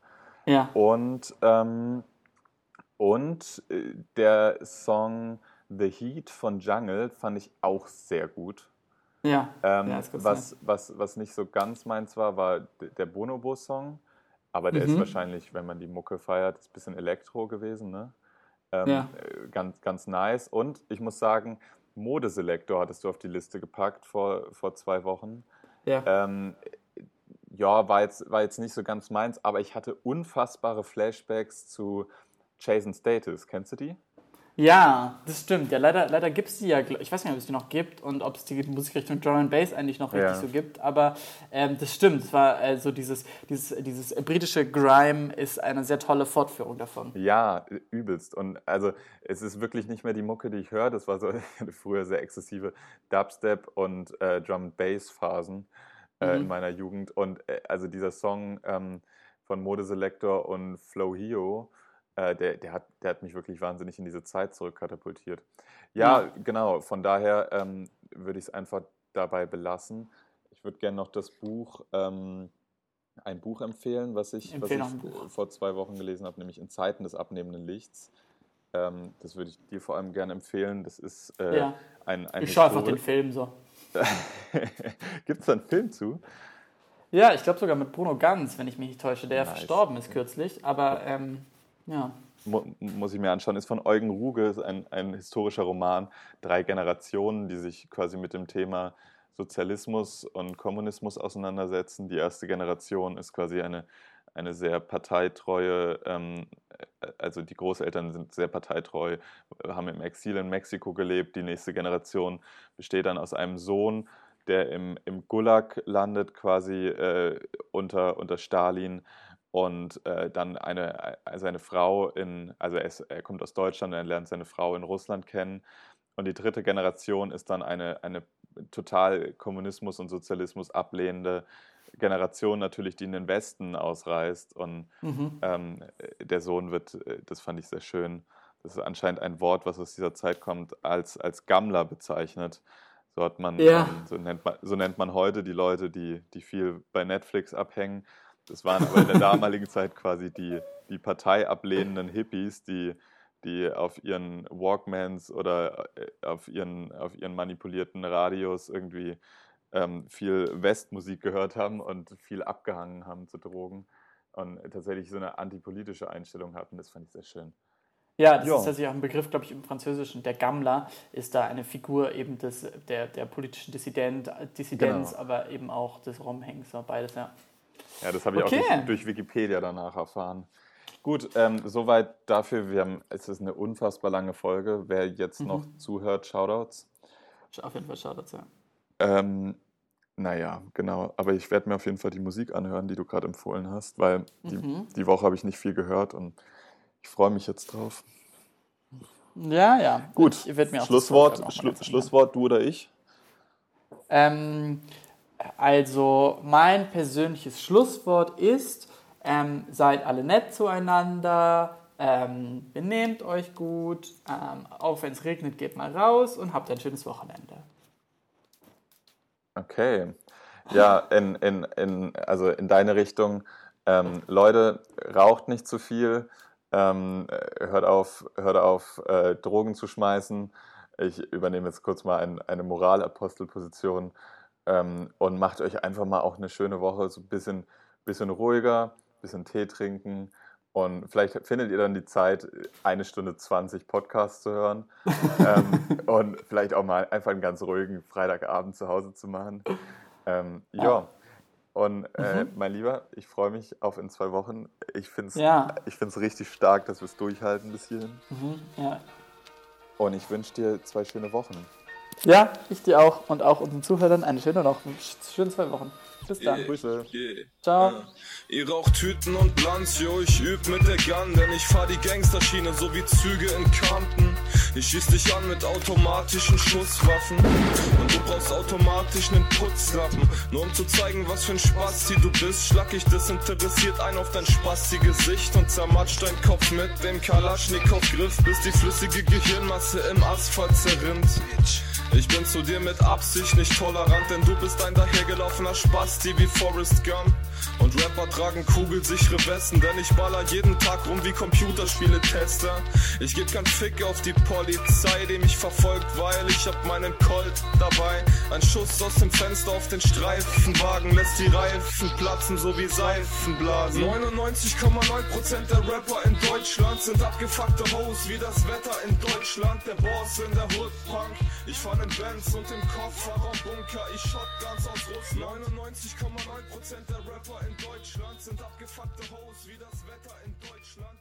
Ja. Und, ähm, und äh, der Song The Heat von Jungle fand ich auch sehr gut. Ja. Ähm, ja was, was, was nicht so ganz meins war, war der Bonobo-Song. Aber der mhm. ist wahrscheinlich, wenn man die Mucke feiert, ein bisschen Elektro gewesen, ne? Ähm, ja. Äh, ganz, ganz nice. Und ich muss sagen, Modeselektor hattest du auf die Liste gepackt vor, vor zwei Wochen. Ja. Ähm, ja, war jetzt, war jetzt nicht so ganz meins, aber ich hatte unfassbare Flashbacks zu Jason Status. Kennst du die? Ja, das stimmt. Ja, leider, leider gibt es die ja, ich weiß nicht, ob es die noch gibt und ob es die Musikrichtung Drum and Bass eigentlich noch richtig ja. so gibt, aber ähm, das stimmt. Es war also dieses, dieses, dieses britische Grime ist eine sehr tolle Fortführung davon. Ja, übelst. Und also es ist wirklich nicht mehr die Mucke, die ich höre. Das war so [laughs] früher sehr exzessive Dubstep und äh, Drum and Bass Phasen äh, mhm. in meiner Jugend. Und äh, also dieser Song ähm, von Modeselektor und Flow Hio, äh, der, der, hat, der hat mich wirklich wahnsinnig in diese Zeit zurückkatapultiert. Ja, ja. genau, von daher ähm, würde ich es einfach dabei belassen. Ich würde gerne noch das Buch, ähm, ein Buch empfehlen, was ich, was ich vor zwei Wochen gelesen habe, nämlich In Zeiten des abnehmenden Lichts. Ähm, das würde ich dir vor allem gerne empfehlen. Das ist äh, ja. ein, ein. Ich schaue einfach den Film so. [laughs] Gibt es da einen Film zu? Ja, ich glaube sogar mit Bruno Ganz, wenn ich mich nicht täusche, der nice. verstorben ist kürzlich. Aber ähm, ja. muss ich mir anschauen, ist von Eugen Ruge, ist ein, ein historischer Roman, drei Generationen, die sich quasi mit dem Thema Sozialismus und Kommunismus auseinandersetzen. Die erste Generation ist quasi eine, eine sehr parteitreue, ähm, also die Großeltern sind sehr parteitreu, haben im Exil in Mexiko gelebt. Die nächste Generation besteht dann aus einem Sohn, der im, im Gulag landet, quasi äh, unter, unter Stalin und äh, dann eine, äh, seine Frau in, also er, ist, er, kommt aus Deutschland und er lernt seine Frau in Russland kennen. Und die dritte Generation ist dann eine, eine total Kommunismus und Sozialismus ablehnende Generation natürlich, die in den Westen ausreist. Und mhm. ähm, der Sohn wird, äh, das fand ich sehr schön, das ist anscheinend ein Wort, was aus dieser Zeit kommt, als, als Gammler bezeichnet. So, hat man, ja. ähm, so, nennt man, so nennt man heute die Leute, die, die viel bei Netflix abhängen. Das waren aber in der damaligen Zeit quasi die, die parteiablehnenden Hippies, die, die auf ihren Walkmans oder äh, auf ihren, auf ihren manipulierten Radios irgendwie ähm, viel Westmusik gehört haben und viel abgehangen haben zu Drogen und tatsächlich so eine antipolitische Einstellung hatten. Das fand ich sehr schön. Ja, das Ja. ist tatsächlich auch ein Begriff, glaube ich, im Französischen. Der Gammler ist da eine Figur eben des, der, der politischen Dissident, Dissidenz, Genau. aber eben auch des Rumhängs, so beides, ja. Ja, das habe ich Okay. auch durch, durch Wikipedia danach erfahren. Gut, ähm, soweit dafür. Wir haben, es ist eine unfassbar lange Folge. Wer jetzt noch zuhört, Shoutouts. Auf jeden Fall das, ja. Ähm, naja, genau. Aber ich werde mir auf jeden Fall die Musik anhören, die du gerade empfohlen hast, weil die, Mhm. die Woche habe ich nicht viel gehört und ich freue mich jetzt drauf. Ja, ja. Gut, Ich das Schlusswort, Schlu. Schlusswort, du oder ich? Ähm, also mein persönliches Schlusswort ist, ähm, seid alle nett zueinander, ähm, benehmt euch gut, ähm, auch wenn es regnet, geht mal raus und habt ein schönes Wochenende. Okay. Ja, in, in, in, also in deine Richtung. Ähm, Leute, raucht nicht zu viel. Ähm, äh, hört auf, hört auf äh, Drogen zu schmeißen. Ich übernehme jetzt kurz mal ein, eine Moralapostelposition ähm, und macht euch einfach mal auch eine schöne Woche, so ein bisschen, bisschen ruhiger, bisschen Tee trinken. Und vielleicht findet ihr dann die Zeit, eine Stunde 20 Podcasts zu hören. [laughs] ähm, und vielleicht auch mal einfach einen ganz ruhigen Freitagabend zu Hause zu machen. Ähm, ja. Ja. Und äh, mein Lieber, ich freue mich auf in zwei Wochen. Ich finde es Ja. ich richtig stark, dass wir es durchhalten bis hierhin. Mhm, ja. Und ich wünsche dir zwei schöne Wochen. Ja, ich dir auch und auch unseren Zuhörern eine schöne noch, schöne zwei Wochen. Bis dann. Grüße. Yeah. Ciao. Ihr raucht Tüten und Blunts, yo, ich üb mit der Gun, denn ich fahr die Gangsterschiene, so wie Züge in Compton. Ich schieß dich an mit automatischen Schusswaffen und du brauchst automatisch nen Putzlappen. Nur um zu zeigen, was für ein Spasti du bist, schlag ich desinteressiert ein auf dein Spasti-Gesicht und zermatsch dein Kopf mit dem Kalaschnikow-Griff, bis die flüssige Gehirnmasse im Asphalt zerrinnt. Ich bin zu dir mit Absicht nicht tolerant, denn du bist ein dahergelaufener Spasti wie Forrest Gump. Und Rapper tragen kugelsichere Westen, denn ich baller jeden Tag rum wie Computerspiele-Tester. Ich geb kein Fick auf die Polizei, die mich verfolgt, weil ich hab meinen Colt dabei. Ein Schuss aus dem Fenster auf den Streifenwagen lässt die Reifen platzen, so wie Seifenblasen. 99,9% der Rapper in Deutschland sind abgefuckte Hoes wie das Wetter in Deutschland. Der Boss in der Hood Punk. Ich fahr in Benz und im Kofferraum Bunker. Ich Shotguns aus Russland. 99,9% der Rapper in Deutschland sind abgefuckte Hoes wie das Wetter in Deutschland.